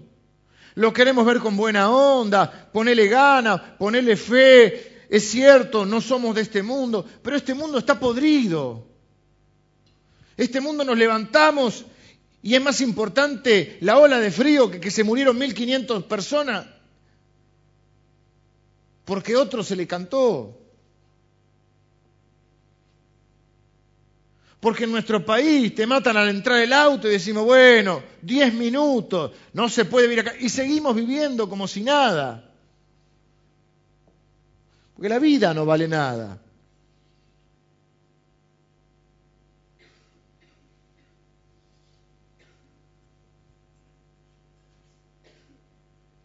Lo queremos ver con buena onda, ponerle gana, ponerle fe, es cierto, no somos de este mundo, pero este mundo está podrido. Este mundo nos levantamos y es más importante la ola de frío que que se murieron 1.500 personas porque otro se le cantó. Porque en nuestro país te matan al entrar el auto y decimos, bueno, 10 minutos, no se puede vivir acá. Y seguimos viviendo como si nada. Porque la vida no vale nada.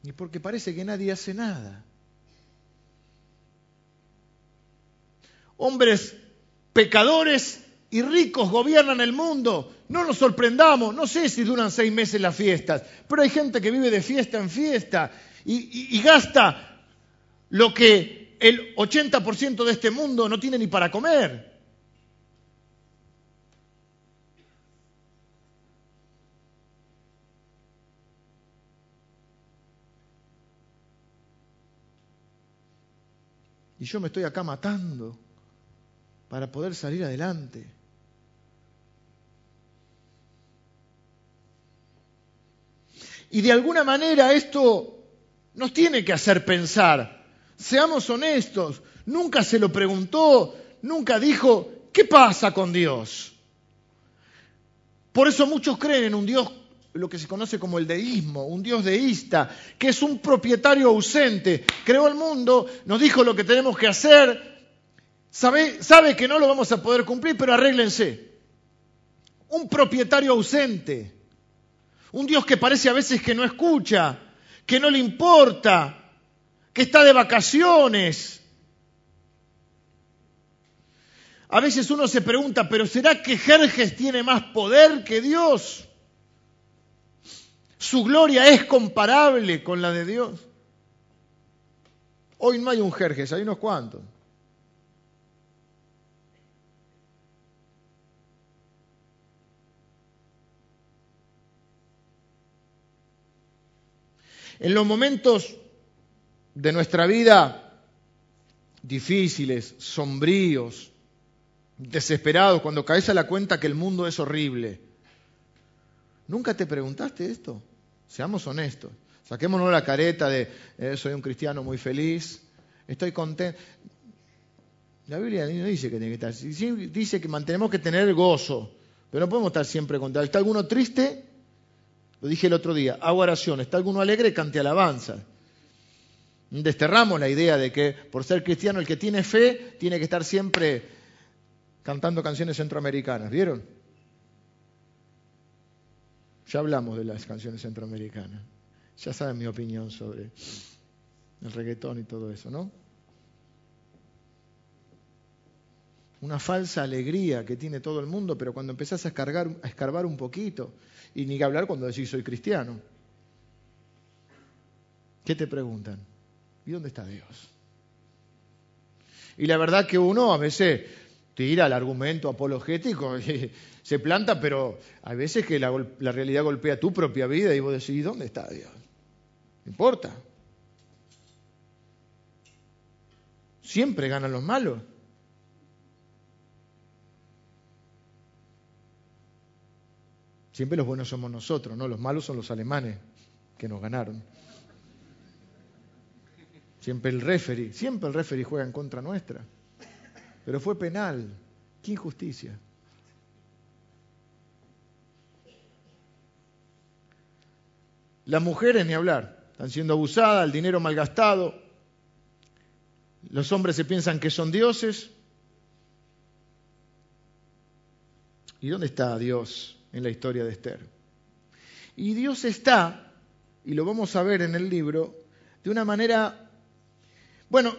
Y porque parece que nadie hace nada. Hombres pecadores y ricos gobiernan el mundo. No nos sorprendamos, no sé si duran seis meses las fiestas, pero hay gente que vive de fiesta en fiesta y, y- y gasta lo que el 80% de este mundo no tiene ni para comer. Y yo me estoy acá matando para poder salir adelante. Y de alguna manera esto nos tiene que hacer pensar. Seamos honestos, nunca se lo preguntó, nunca dijo, ¿qué pasa con Dios? Por eso muchos creen en un Dios, lo que se conoce como el deísmo, un Dios deísta, que es un propietario ausente. Creó el mundo, nos dijo lo que tenemos que hacer, sabe, sabe que no lo vamos a poder cumplir, pero arréglense. Un propietario ausente. Un Dios que parece a veces que no escucha, que no le importa, que está de vacaciones. A veces uno se pregunta, pero ¿será que Jerjes tiene más poder que Dios? ¿Su gloria es comparable con la de Dios? Hoy no hay un Jerjes, hay unos cuantos. En los momentos de nuestra vida difíciles, sombríos, desesperados, cuando caes a la cuenta que el mundo es horrible, ¿nunca te preguntaste esto? Seamos honestos. Saquémonos la careta de eh, soy un cristiano muy feliz, estoy contento. La Biblia no dice que tiene que estar, dice que mantenemos que tener gozo, pero no podemos estar siempre contentos. ¿Está alguno triste? Lo dije el otro día, hago oración. ¿Está alguno alegre? Cante alabanza. Desterramos la idea de que por ser cristiano el que tiene fe tiene que estar siempre cantando canciones centroamericanas. ¿Vieron? Ya hablamos de las canciones centroamericanas. Ya saben mi opinión sobre el reggaetón y todo eso, ¿no? Una falsa alegría que tiene todo el mundo, pero cuando empezás a, a escarbar un poquito, y ni que hablar cuando decís soy cristiano, ¿qué te preguntan? ¿Y dónde está Dios? Y la verdad que uno a veces tira el argumento apologético y se planta, pero hay veces que la, la realidad golpea tu propia vida y vos decís, ¿dónde está Dios? No importa. Siempre ganan los malos. Siempre los buenos somos nosotros, ¿no? Los malos son los alemanes que nos ganaron. Siempre el referee, siempre el referee juega en contra nuestra. Pero fue penal. Qué injusticia. Las mujeres, ni hablar, están siendo abusadas, el dinero malgastado. Los hombres se piensan que son dioses. ¿Y dónde está Dios en la historia de Esther? Y Dios está, y lo vamos a ver en el libro, de una manera, bueno,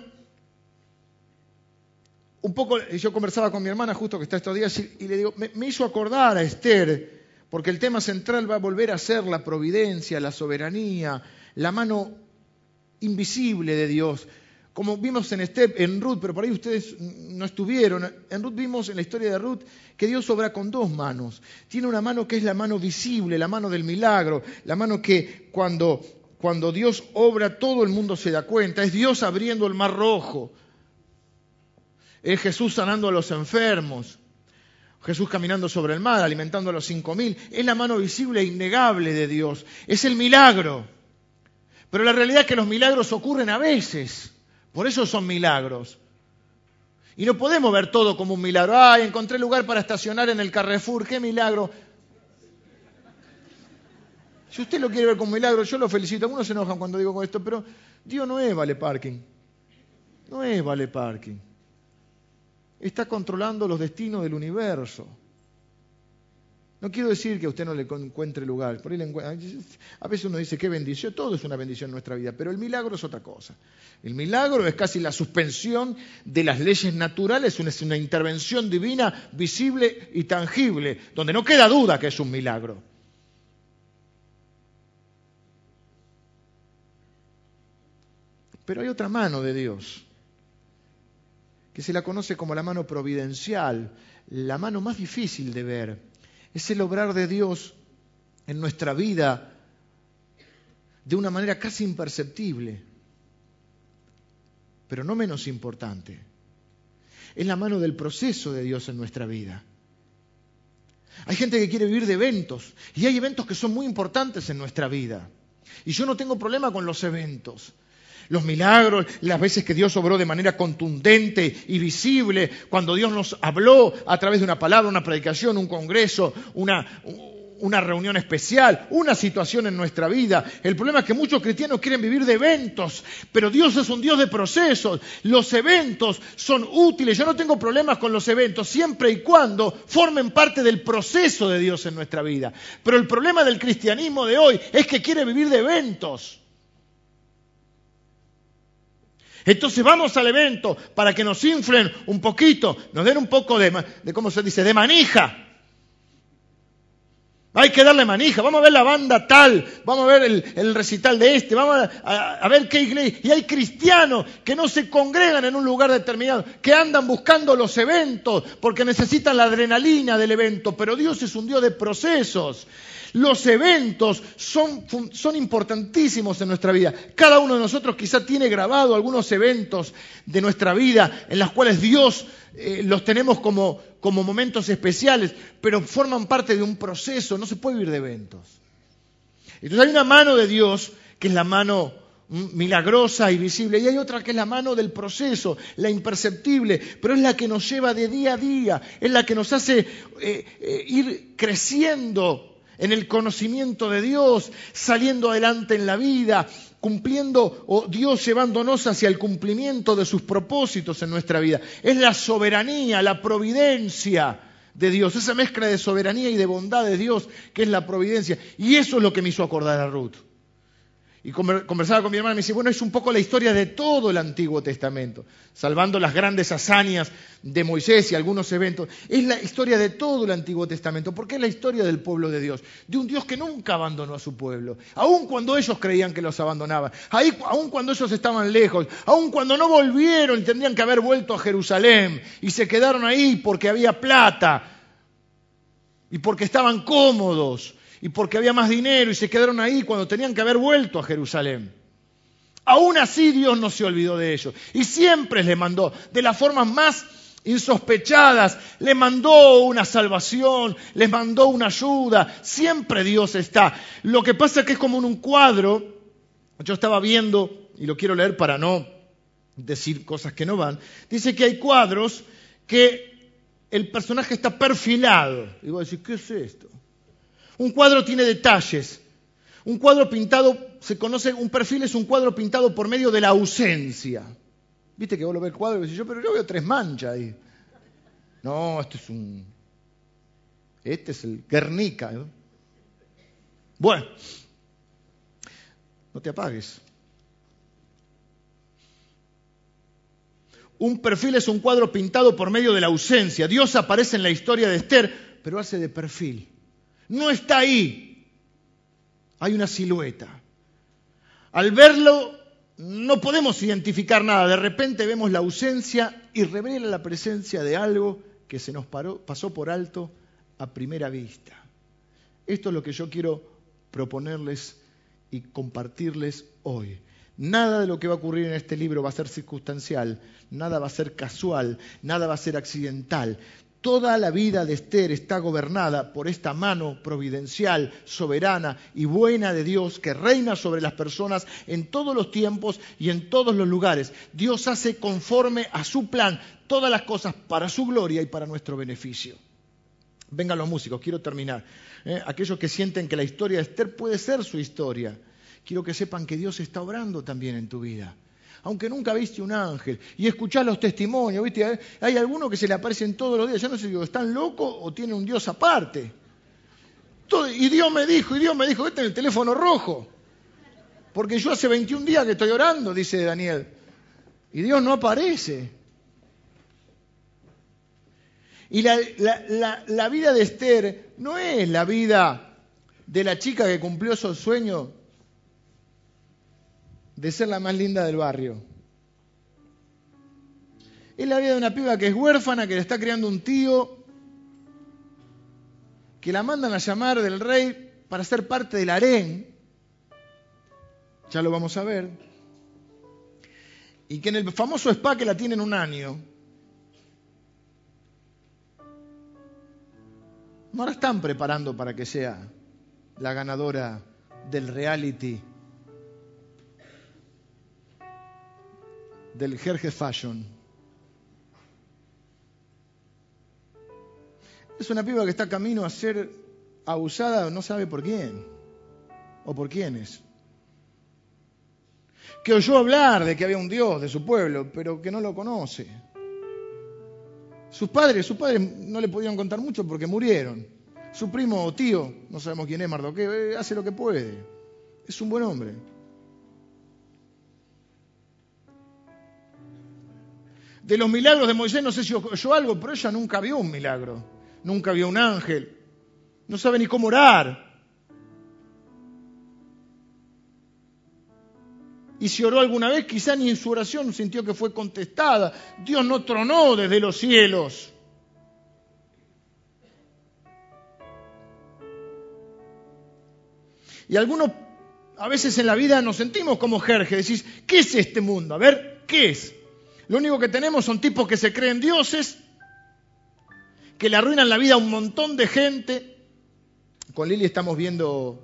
un poco, yo conversaba con mi hermana justo que está estos días y, le digo, me, me hizo acordar a Esther, porque el tema central va a volver a ser la providencia, la soberanía, la mano invisible de Dios. Como vimos en Esther, en Ruth, pero por ahí ustedes no estuvieron. En Ruth vimos en la historia de Ruth que Dios obra con dos manos. Tiene una mano que es la mano visible, la mano del milagro, la mano que cuando, cuando Dios obra todo el mundo se da cuenta. Es Dios abriendo el mar rojo es Jesús sanando a los enfermos, Jesús caminando sobre el mar, alimentando a los cinco mil. Es la mano visible e innegable de Dios. Es el milagro. Pero la realidad es que los milagros ocurren a veces. Por eso son milagros. Y no podemos ver todo como un milagro. Ay, encontré lugar para estacionar en el Carrefour. ¡Qué milagro! Si usted lo quiere ver como milagro, yo lo felicito. Algunos se enojan cuando digo esto, pero Dios no es vale parking. No es vale parking está controlando los destinos del universo. No quiero decir que a usted no le encuentre lugar. A veces uno dice, qué bendición, todo es una bendición en nuestra vida, pero el milagro es otra cosa. El milagro es casi la suspensión de las leyes naturales, es una intervención divina visible y tangible, donde no queda duda que es un milagro. Pero hay otra mano de Dios que se la conoce como la mano providencial, la mano más difícil de ver. Es el obrar de Dios en nuestra vida de una manera casi imperceptible, pero no menos importante. Es la mano del proceso de Dios en nuestra vida. Hay gente que quiere vivir de eventos y hay eventos que son muy importantes en nuestra vida. Y yo no tengo problema con los eventos los milagros, las veces que Dios obró de manera contundente y visible, cuando Dios nos habló a través de una palabra, una predicación, un congreso, una, una reunión especial, una situación en nuestra vida. El problema es que muchos cristianos quieren vivir de eventos, pero Dios es un Dios de procesos. Los eventos son útiles. Yo no tengo problemas con los eventos siempre y cuando formen parte del proceso de Dios en nuestra vida. Pero el problema del cristianismo de hoy es que quiere vivir de eventos. Entonces vamos al evento para que nos inflen un poquito, nos den un poco de, ¿cómo se dice?, de manija. Hay que darle manija, vamos a ver la banda tal, vamos a ver el, recital de este, vamos a, ver qué iglesia. Y hay cristianos que no se congregan en un lugar determinado, que andan buscando los eventos porque necesitan la adrenalina del evento, pero Dios es un Dios de procesos. Los eventos son, importantísimos en nuestra vida. Cada uno de nosotros quizá tiene grabado algunos eventos de nuestra vida en los cuales Dios eh, los tenemos como, como momentos especiales, pero forman parte de un proceso, no se puede vivir de eventos. Entonces hay una mano de Dios que es la mano mm, milagrosa y visible, y hay otra que es la mano del proceso, la imperceptible, pero es la que nos lleva de día a día, es la que nos hace eh, eh, ir creciendo en el conocimiento de Dios, saliendo adelante en la vida, cumpliendo o Dios llevándonos hacia el cumplimiento de sus propósitos en nuestra vida. Es la soberanía, la providencia de Dios, esa mezcla de soberanía y de bondad de Dios que es la providencia. Y eso es lo que me hizo acordar a Ruth. Y conversaba con mi hermana y me dice, bueno, es un poco la historia de todo el Antiguo Testamento, salvando las grandes hazañas de Moisés y algunos eventos. Es la historia de todo el Antiguo Testamento, porque es la historia del pueblo de Dios, de un Dios que nunca abandonó a su pueblo, aun cuando ellos creían que los abandonaba, aun cuando ellos estaban lejos, aun cuando no volvieron y tendrían que haber vuelto a Jerusalén y se quedaron ahí porque había plata y porque estaban cómodos y porque había más dinero y se quedaron ahí cuando tenían que haber vuelto a Jerusalén. Aún así Dios no se olvidó de ellos y siempre les mandó de las formas más insospechadas, les mandó una salvación, les mandó una ayuda, siempre Dios está. Lo que pasa es que es como en un cuadro, yo estaba viendo, y lo quiero leer para no decir cosas que no van, dice que hay cuadros que el personaje está perfilado. Y voy a decir, ¿qué es esto? Un cuadro tiene detalles. Un cuadro pintado, se conoce, un perfil es un cuadro pintado por medio de la ausencia. Viste que vos lo ves el cuadro y decís, yo, pero yo veo tres manchas ahí. No, este es un. Este es el Guernica. Bueno, no te apagues. Un perfil es un cuadro pintado por medio de la ausencia. Dios aparece en la historia de Esther, pero hace de perfil. No está ahí. Hay una silueta. Al verlo no podemos identificar nada. De repente vemos la ausencia y revela la presencia de algo que se nos pasó por alto a primera vista. Esto es lo que yo quiero proponerles y compartirles hoy. Nada de lo que va a ocurrir en este libro va a ser circunstancial, nada va a ser casual, nada va a ser accidental. Toda la vida de Esther está gobernada por esta mano providencial, soberana y buena de Dios que reina sobre las personas en todos los tiempos y en todos los lugares. Dios hace conforme a su plan todas las cosas para su gloria y para nuestro beneficio. Vengan los músicos, quiero terminar. ¿eh? Aquellos que sienten que la historia de Esther puede ser su historia, quiero que sepan que Dios está obrando también en tu vida aunque nunca viste un ángel, y escuchás los testimonios, ¿viste? Hay algunos que se le aparecen todos los días, yo no sé si están locos o tienen un Dios aparte. y Dios me dijo, y Dios me dijo, este es el teléfono rojo, porque yo hace 21 días que estoy orando, dice Daniel, y Dios no aparece. Y la, la vida de Esther no es la vida de la chica que cumplió esos sueños de ser la más linda del barrio. Es la vida de una piba que es huérfana, que le está criando un tío, que la mandan a llamar del rey para ser parte del harén. Ya lo vamos a ver. Y que en el famoso spa que la tienen un año, no la están preparando para que sea la ganadora del reality del Jerge Fashion. Es una piba que está camino a ser abusada, no sabe por quién o por quiénes. Que oyó hablar de que había un Dios de su pueblo, pero que no lo conoce. Sus padres, sus padres no le podían contar mucho porque murieron. Su primo o tío, no sabemos quién es Mardoqueo, eh, hace lo que puede. Es un buen hombre. De los milagros de Moisés, no sé si oyó algo, pero ella nunca vio un milagro, nunca vio un ángel, no sabe ni cómo orar. Y si oró alguna vez, quizá ni en su oración sintió que fue contestada. Dios no tronó desde los cielos. Y algunos a veces en la vida nos sentimos como Jerje, decís, ¿qué es este mundo? A ver, ¿qué es? Lo único que tenemos son tipos que se creen dioses, que le arruinan la vida a un montón de gente. Con Lili estamos viendo...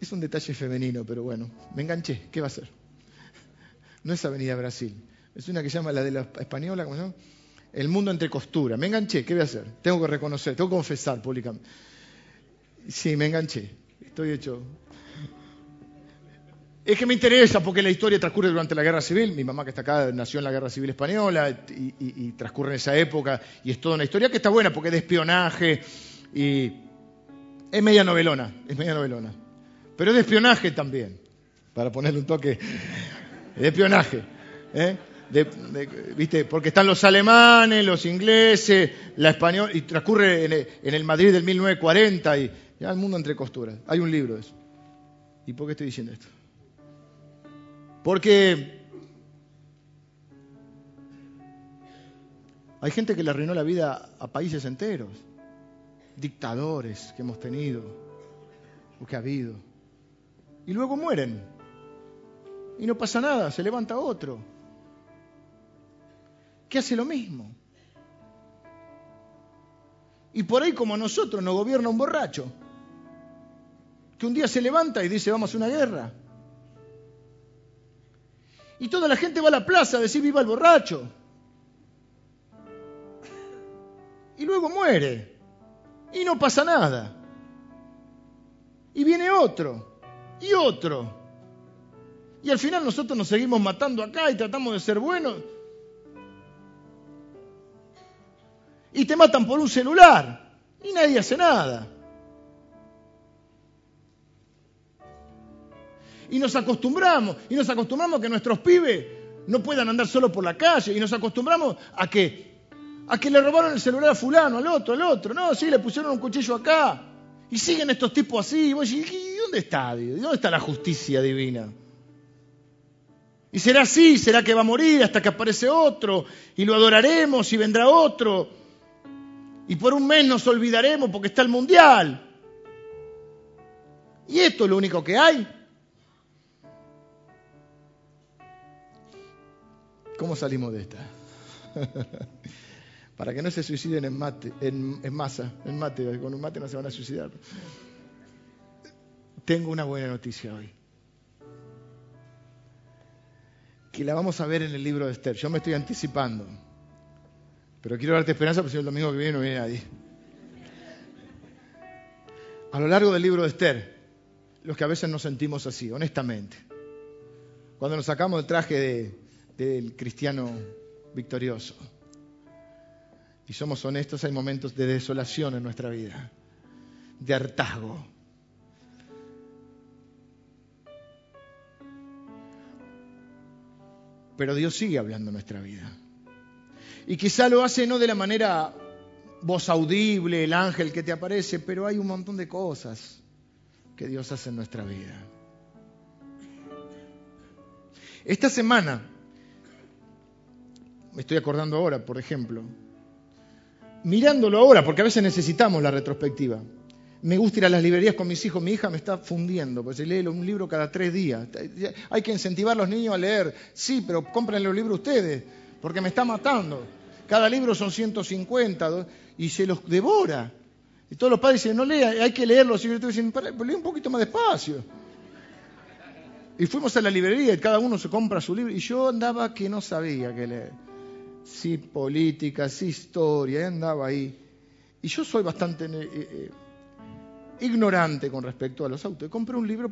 Es un detalle femenino, pero bueno, me enganché. ¿Qué va a ser? No es Avenida Brasil. Es una que llama la de la española, ¿cómo se llama? El mundo entre costura. Me enganché, ¿qué voy a hacer? Tengo que reconocer, tengo que confesar públicamente. Sí, me enganché. Estoy hecho es que me interesa porque la historia transcurre durante la Guerra Civil. Mi mamá que está acá nació en la Guerra Civil Española y, transcurre en esa época. Y es toda una historia que está buena porque es de espionaje y es media novelona, es media novelona. Pero es de espionaje también, para ponerle un toque de espionaje. ¿eh? ¿viste? Porque están los alemanes, los ingleses, la española, y transcurre en el, Madrid del 1940 y ya el mundo entre costuras. Hay un libro de eso. ¿Y por qué estoy diciendo esto? Porque hay gente que le arruinó la vida a países enteros, dictadores que hemos tenido o que ha habido, y luego mueren. Y no pasa nada, se levanta otro, que hace lo mismo. Y por ahí como nosotros nos gobierna un borracho, que un día se levanta y dice vamos a una guerra. Y toda la gente va a la plaza a decir viva el borracho. Y luego muere. Y no pasa nada. Y viene otro. Y otro. Y al final nosotros nos seguimos matando acá y tratamos de ser buenos. Y te matan por un celular. Y nadie hace nada. Y nos acostumbramos, y nos acostumbramos a que nuestros pibes no puedan andar solo por la calle, y nos acostumbramos a que, a que le robaron el celular a fulano, al otro, al otro, no, sí, le pusieron un cuchillo acá, y siguen estos tipos así, y ¿y dónde está? ¿Dónde está la justicia divina? Y será así, será que va a morir hasta que aparece otro, y lo adoraremos y vendrá otro, y por un mes nos olvidaremos porque está el mundial. Y esto es lo único que hay. ¿Cómo salimos de esta? Para que no se suiciden en, masa, en mate, con un mate no se van a suicidar. Tengo una buena noticia hoy. Que la vamos a ver en el libro de Esther. Yo me estoy anticipando. Pero quiero darte esperanza porque el domingo que viene no viene nadie. A lo largo del libro de Esther, los que a veces nos sentimos así, honestamente. Cuando nos sacamos el traje del cristiano victorioso y somos honestos, hay momentos de desolación en nuestra vida, de hartazgo. Pero Dios sigue hablando en nuestra vida. Y quizá lo hace no de la manera voz audible, el ángel que te aparece, pero hay un montón de cosas que Dios hace en nuestra vida. Esta semana, me estoy acordando ahora, por ejemplo, mirándolo ahora, porque a veces necesitamos la retrospectiva. Me gusta ir a las librerías con mis hijos, mi hija me está fundiendo, pues se lee un libro cada tres días. Hay que incentivar a los niños a leer. Sí, pero compren los libros ustedes, porque me está matando. Cada libro son 150 y se los devora. Y todos los padres dicen, no lea, hay que leerlo. Y yo estoy diciendo, lee un poquito más despacio. Y fuimos a la librería y cada uno se compra su libro. Y yo andaba que no sabía qué leer. Sí, política, sí, historia, andaba ahí. Y yo soy bastante eh, eh, ignorante con respecto a los autos. Y compré un libro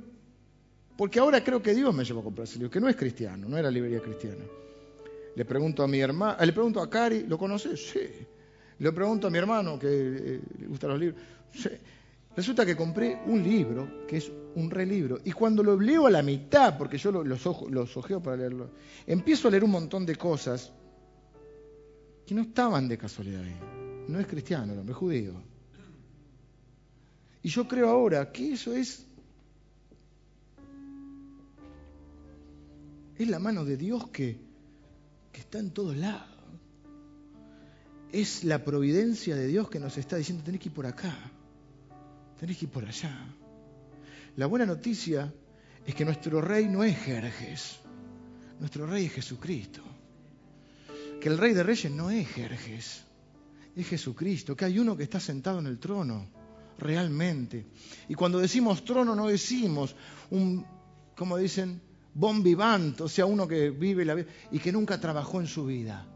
porque ahora creo que Dios me llevó a comprar ese libro, que no es cristiano, no era librería cristiana. Le pregunto a mi hermano, le pregunto a Cari, ¿lo conoces? Sí. Le pregunto a mi hermano que eh, le gustan los libros. Sí. Resulta que compré un libro, que es un relibro, y cuando lo leo a la mitad, porque yo los, los ojeo para leerlo, empiezo a leer un montón de cosas que no estaban de casualidad ahí. No es cristiano, no es judío. Y yo creo ahora que eso es es la mano de Dios que que está en todos lados. Es la providencia de Dios que nos está diciendo, tenés que ir por acá, tenés que ir por allá. La buena noticia es que nuestro rey no es Jerjes, nuestro rey es Jesucristo. Que el rey de reyes no es Jerjes, es Jesucristo, que hay uno que está sentado en el trono, realmente. Y cuando decimos trono no decimos un, como dicen, bon vivant, o sea, uno que vive la vida y que nunca trabajó en su vida.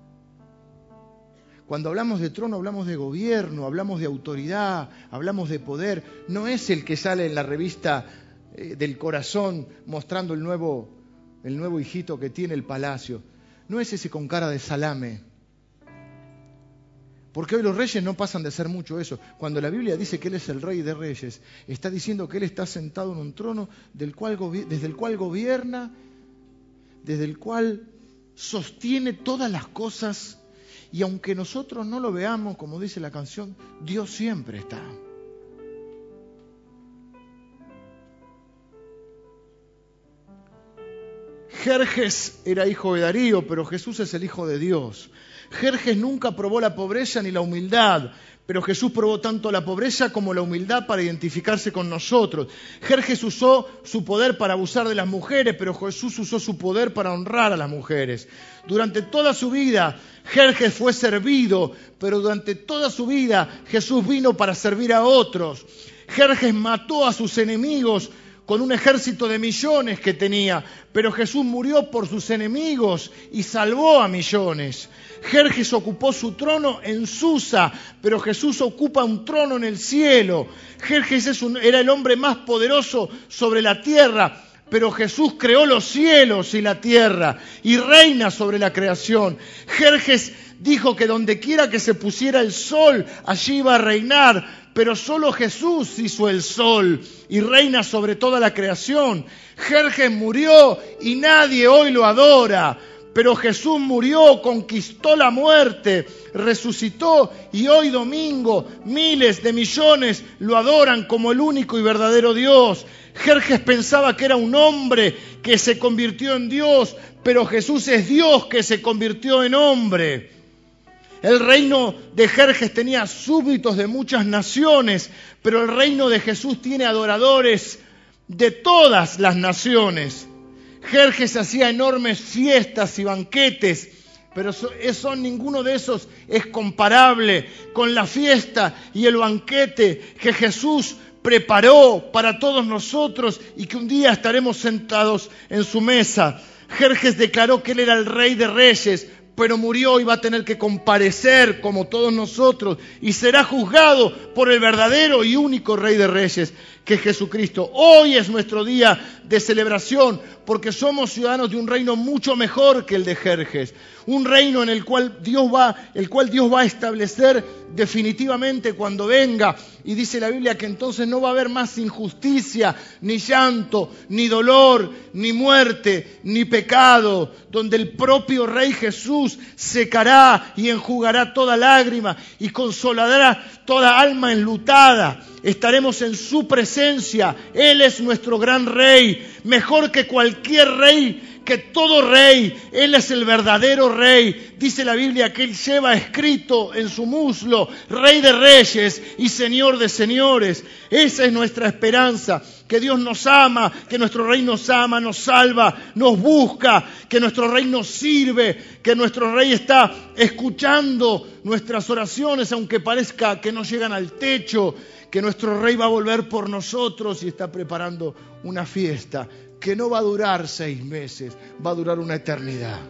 Cuando hablamos de trono hablamos de gobierno, hablamos de autoridad, hablamos de poder. No es el que sale en la revista eh, del corazón mostrando el nuevo, el nuevo hijito que tiene el palacio. No es ese con cara de salame porque hoy los reyes no pasan de ser mucho eso. Cuando la Biblia dice que Él es el rey de reyes, está diciendo que Él está sentado en un trono del cual, desde el cual gobierna, desde el cual sostiene todas las cosas. Y aunque nosotros no lo veamos, como dice la canción, Dios siempre está. Jerjes era hijo de Darío, pero Jesús es el hijo de Dios. Jerjes nunca probó la pobreza ni la humildad, pero Jesús probó tanto la pobreza como la humildad para identificarse con nosotros. Jerjes usó su poder para abusar de las mujeres, pero Jesús usó su poder para honrar a las mujeres. Durante toda su vida, Jerjes fue servido, pero durante toda su vida Jesús vino para servir a otros. Jerjes mató a sus enemigos con un ejército de millones que tenía, pero Jesús murió por sus enemigos y salvó a millones. Jerjes ocupó su trono en Susa, pero Jesús ocupa un trono en el cielo. Jerjes era el hombre más poderoso sobre la tierra, pero Jesús creó los cielos y la tierra y reina sobre la creación. Jerjes dijo que donde quiera que se pusiera el sol, allí iba a reinar, pero solo Jesús hizo el sol y reina sobre toda la creación. Jerjes murió y nadie hoy lo adora. Pero Jesús murió, conquistó la muerte, resucitó y hoy domingo miles de millones lo adoran como el único y verdadero Dios. Jerjes pensaba que era un hombre que se convirtió en Dios, pero Jesús es Dios que se convirtió en hombre. El reino de Jerjes tenía súbditos de muchas naciones, pero el reino de Jesús tiene adoradores de todas las naciones. Jerjes hacía enormes fiestas y banquetes Pero eso, ninguno de esos es comparable con la fiesta y el banquete que Jesús preparó para todos nosotros y que un día estaremos sentados en su mesa. Jerjes declaró que él era el rey de reyes, pero murió y va a tener que comparecer como todos nosotros y será juzgado por el verdadero y único rey de reyes que es Jesucristo. Hoy es nuestro día de celebración porque somos ciudadanos de un reino mucho mejor que el de Jerjes, un reino en el cual Dios va, el cual Dios va a establecer definitivamente cuando venga y dice la Biblia que entonces no va a haber más injusticia, ni llanto, ni dolor, ni muerte, ni pecado, donde el propio Rey Jesús secará y enjugará toda lágrima y consolará toda alma enlutada. Estaremos en su presencia. Él es nuestro gran rey, mejor que cualquier rey que todo rey, Él es el verdadero rey. Dice la Biblia que Él lleva escrito en su muslo, Rey de reyes y Señor de señores. Esa es nuestra esperanza, que Dios nos ama, que nuestro rey nos ama, nos salva, nos busca, que nuestro rey nos sirve, que nuestro rey está escuchando nuestras oraciones, aunque parezca que no llegan al techo, que nuestro rey va a volver por nosotros y está preparando una fiesta que no va a durar seis meses, va a durar una eternidad.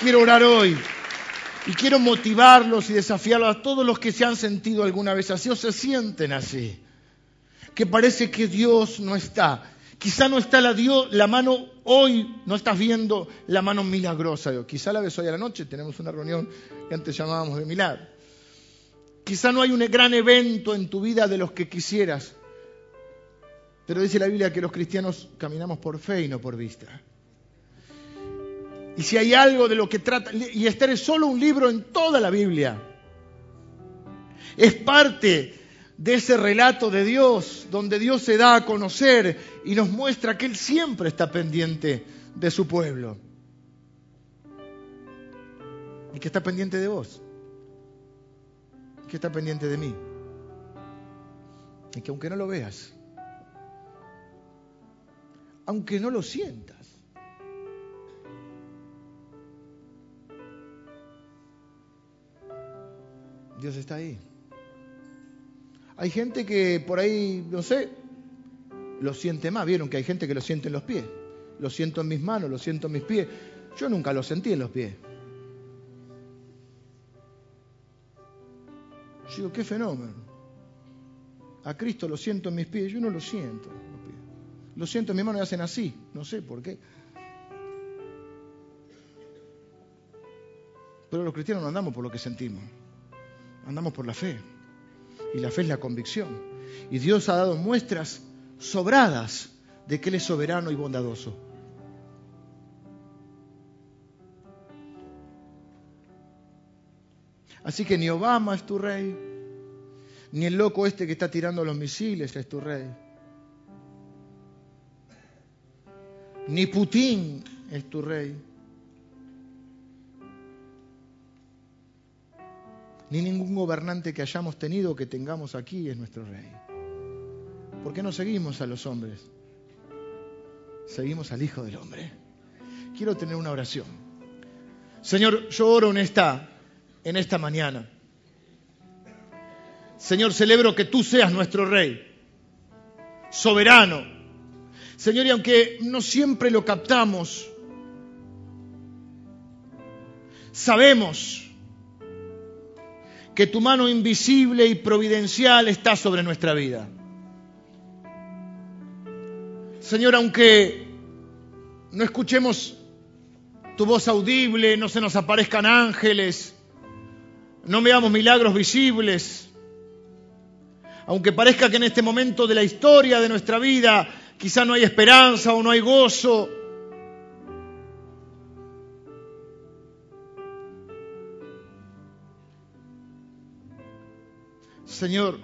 Quiero orar hoy y quiero motivarlos y desafiarlos a todos los que se han sentido alguna vez así o se sienten así, que parece que Dios no está Quizá no está la, Dios, la mano hoy, no estás viendo la mano milagrosa de Dios. Quizá la ves hoy a la noche, tenemos una reunión que antes llamábamos de milagro. Quizá no hay un gran evento en tu vida de los que quisieras. Pero dice la Biblia que los cristianos caminamos por fe y no por vista. Y si hay algo de lo que trata, y Esther es solo un libro en toda la Biblia, es parte de ese relato de Dios, donde Dios se da a conocer y nos muestra que Él siempre está pendiente de su pueblo. Y que está pendiente de vos. Y que está pendiente de mí. Y que aunque no lo veas, aunque no lo sientas, Dios está ahí. Hay gente que por ahí, no sé, lo siente más. Vieron que hay gente que lo siente en los pies. Lo siento en mis manos, lo siento en mis pies. Yo nunca lo sentí en los pies. Yo digo, qué fenómeno. A Cristo lo siento en mis pies, yo no lo siento. Lo siento en mis manos y hacen así, no sé por qué. Pero los cristianos no andamos por lo que sentimos, andamos por la fe. Y la fe es la convicción. Y Dios ha dado muestras sobradas de que Él es soberano y bondadoso. Así que ni Obama es tu rey, ni el loco este que está tirando los misiles es tu rey, ni Putin es tu rey. Ni ningún gobernante que hayamos tenido o que tengamos aquí es nuestro rey. ¿Por qué no seguimos a los hombres? Seguimos al Hijo del Hombre. Quiero tener una oración. Señor, yo oro en esta, en esta mañana. Señor, celebro que tú seas nuestro Rey, soberano. Señor, y aunque no siempre lo captamos, sabemos que tu mano invisible y providencial está sobre nuestra vida. Señor, aunque no escuchemos tu voz audible, no se nos aparezcan ángeles, no veamos milagros visibles, aunque parezca que en este momento de la historia de nuestra vida quizá no hay esperanza o no hay gozo, Señor,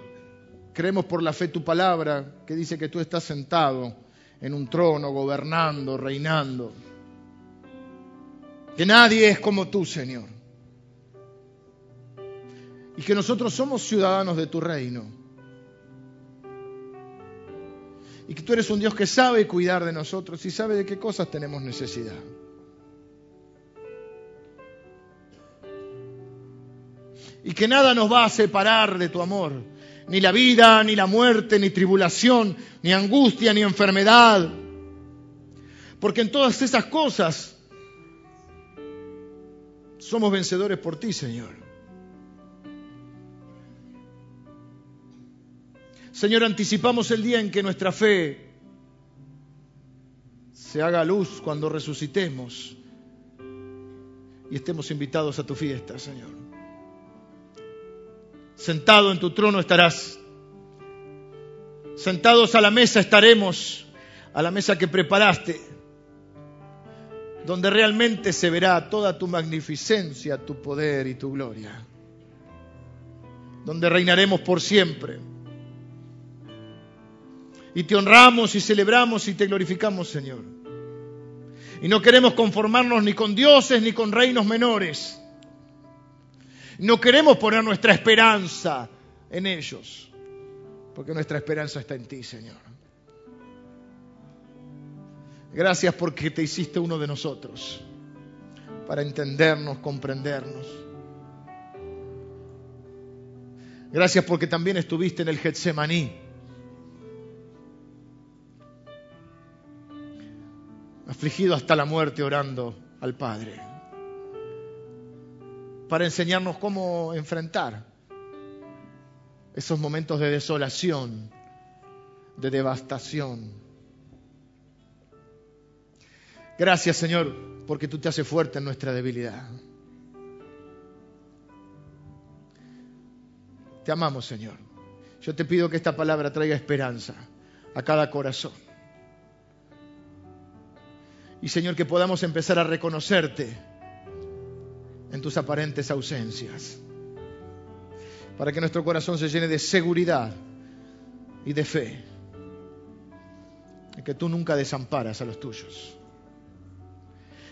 creemos por la fe tu palabra que dice que tú estás sentado en un trono, gobernando, reinando. Que nadie es como tú, Señor. Y que nosotros somos ciudadanos de tu reino. Y que tú eres un Dios que sabe cuidar de nosotros y sabe de qué cosas tenemos necesidad. Y que nada nos va a separar de tu amor. Ni la vida, ni la muerte, ni tribulación, ni angustia, ni enfermedad. Porque en todas esas cosas somos vencedores por ti, Señor. Señor, anticipamos el día en que nuestra fe se haga luz cuando resucitemos y estemos invitados a tu fiesta, Señor. Sentado en tu trono estarás. Sentados a la mesa estaremos, a la mesa que preparaste, donde realmente se verá toda tu magnificencia, tu poder y tu gloria, donde reinaremos por siempre. Y te honramos y celebramos y te glorificamos, Señor. Y no queremos conformarnos ni con dioses ni con reinos menores. No queremos poner nuestra esperanza en ellos, porque nuestra esperanza está en ti, Señor. Gracias porque te hiciste uno de nosotros, para entendernos, comprendernos. Gracias porque también estuviste en el Getsemaní. afligido hasta la muerte orando al Padre para enseñarnos cómo enfrentar esos momentos de desolación, de devastación. Gracias Señor, porque tú te haces fuerte en nuestra debilidad. Te amamos Señor. Yo te pido que esta palabra traiga esperanza a cada corazón. Y Señor, que podamos empezar a reconocerte en tus aparentes ausencias. Para que nuestro corazón se llene de seguridad y de fe. Y que tú nunca desamparas a los tuyos.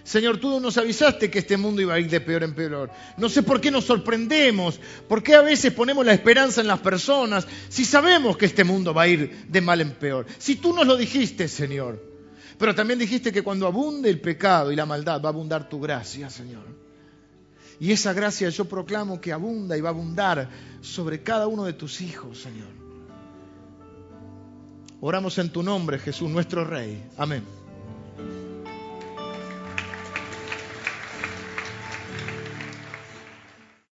Señor, tú nos avisaste que este mundo iba a ir de peor en peor. No sé por qué nos sorprendemos, por qué a veces ponemos la esperanza en las personas si sabemos que este mundo va a ir de mal en peor. Si tú nos lo dijiste, Señor. Pero también dijiste que cuando abunde el pecado y la maldad va a abundar tu gracia, Señor. Y esa gracia yo proclamo que abunda y va a abundar sobre cada uno de tus hijos, Señor. Oramos en tu nombre, Jesús, nuestro Rey. Amén.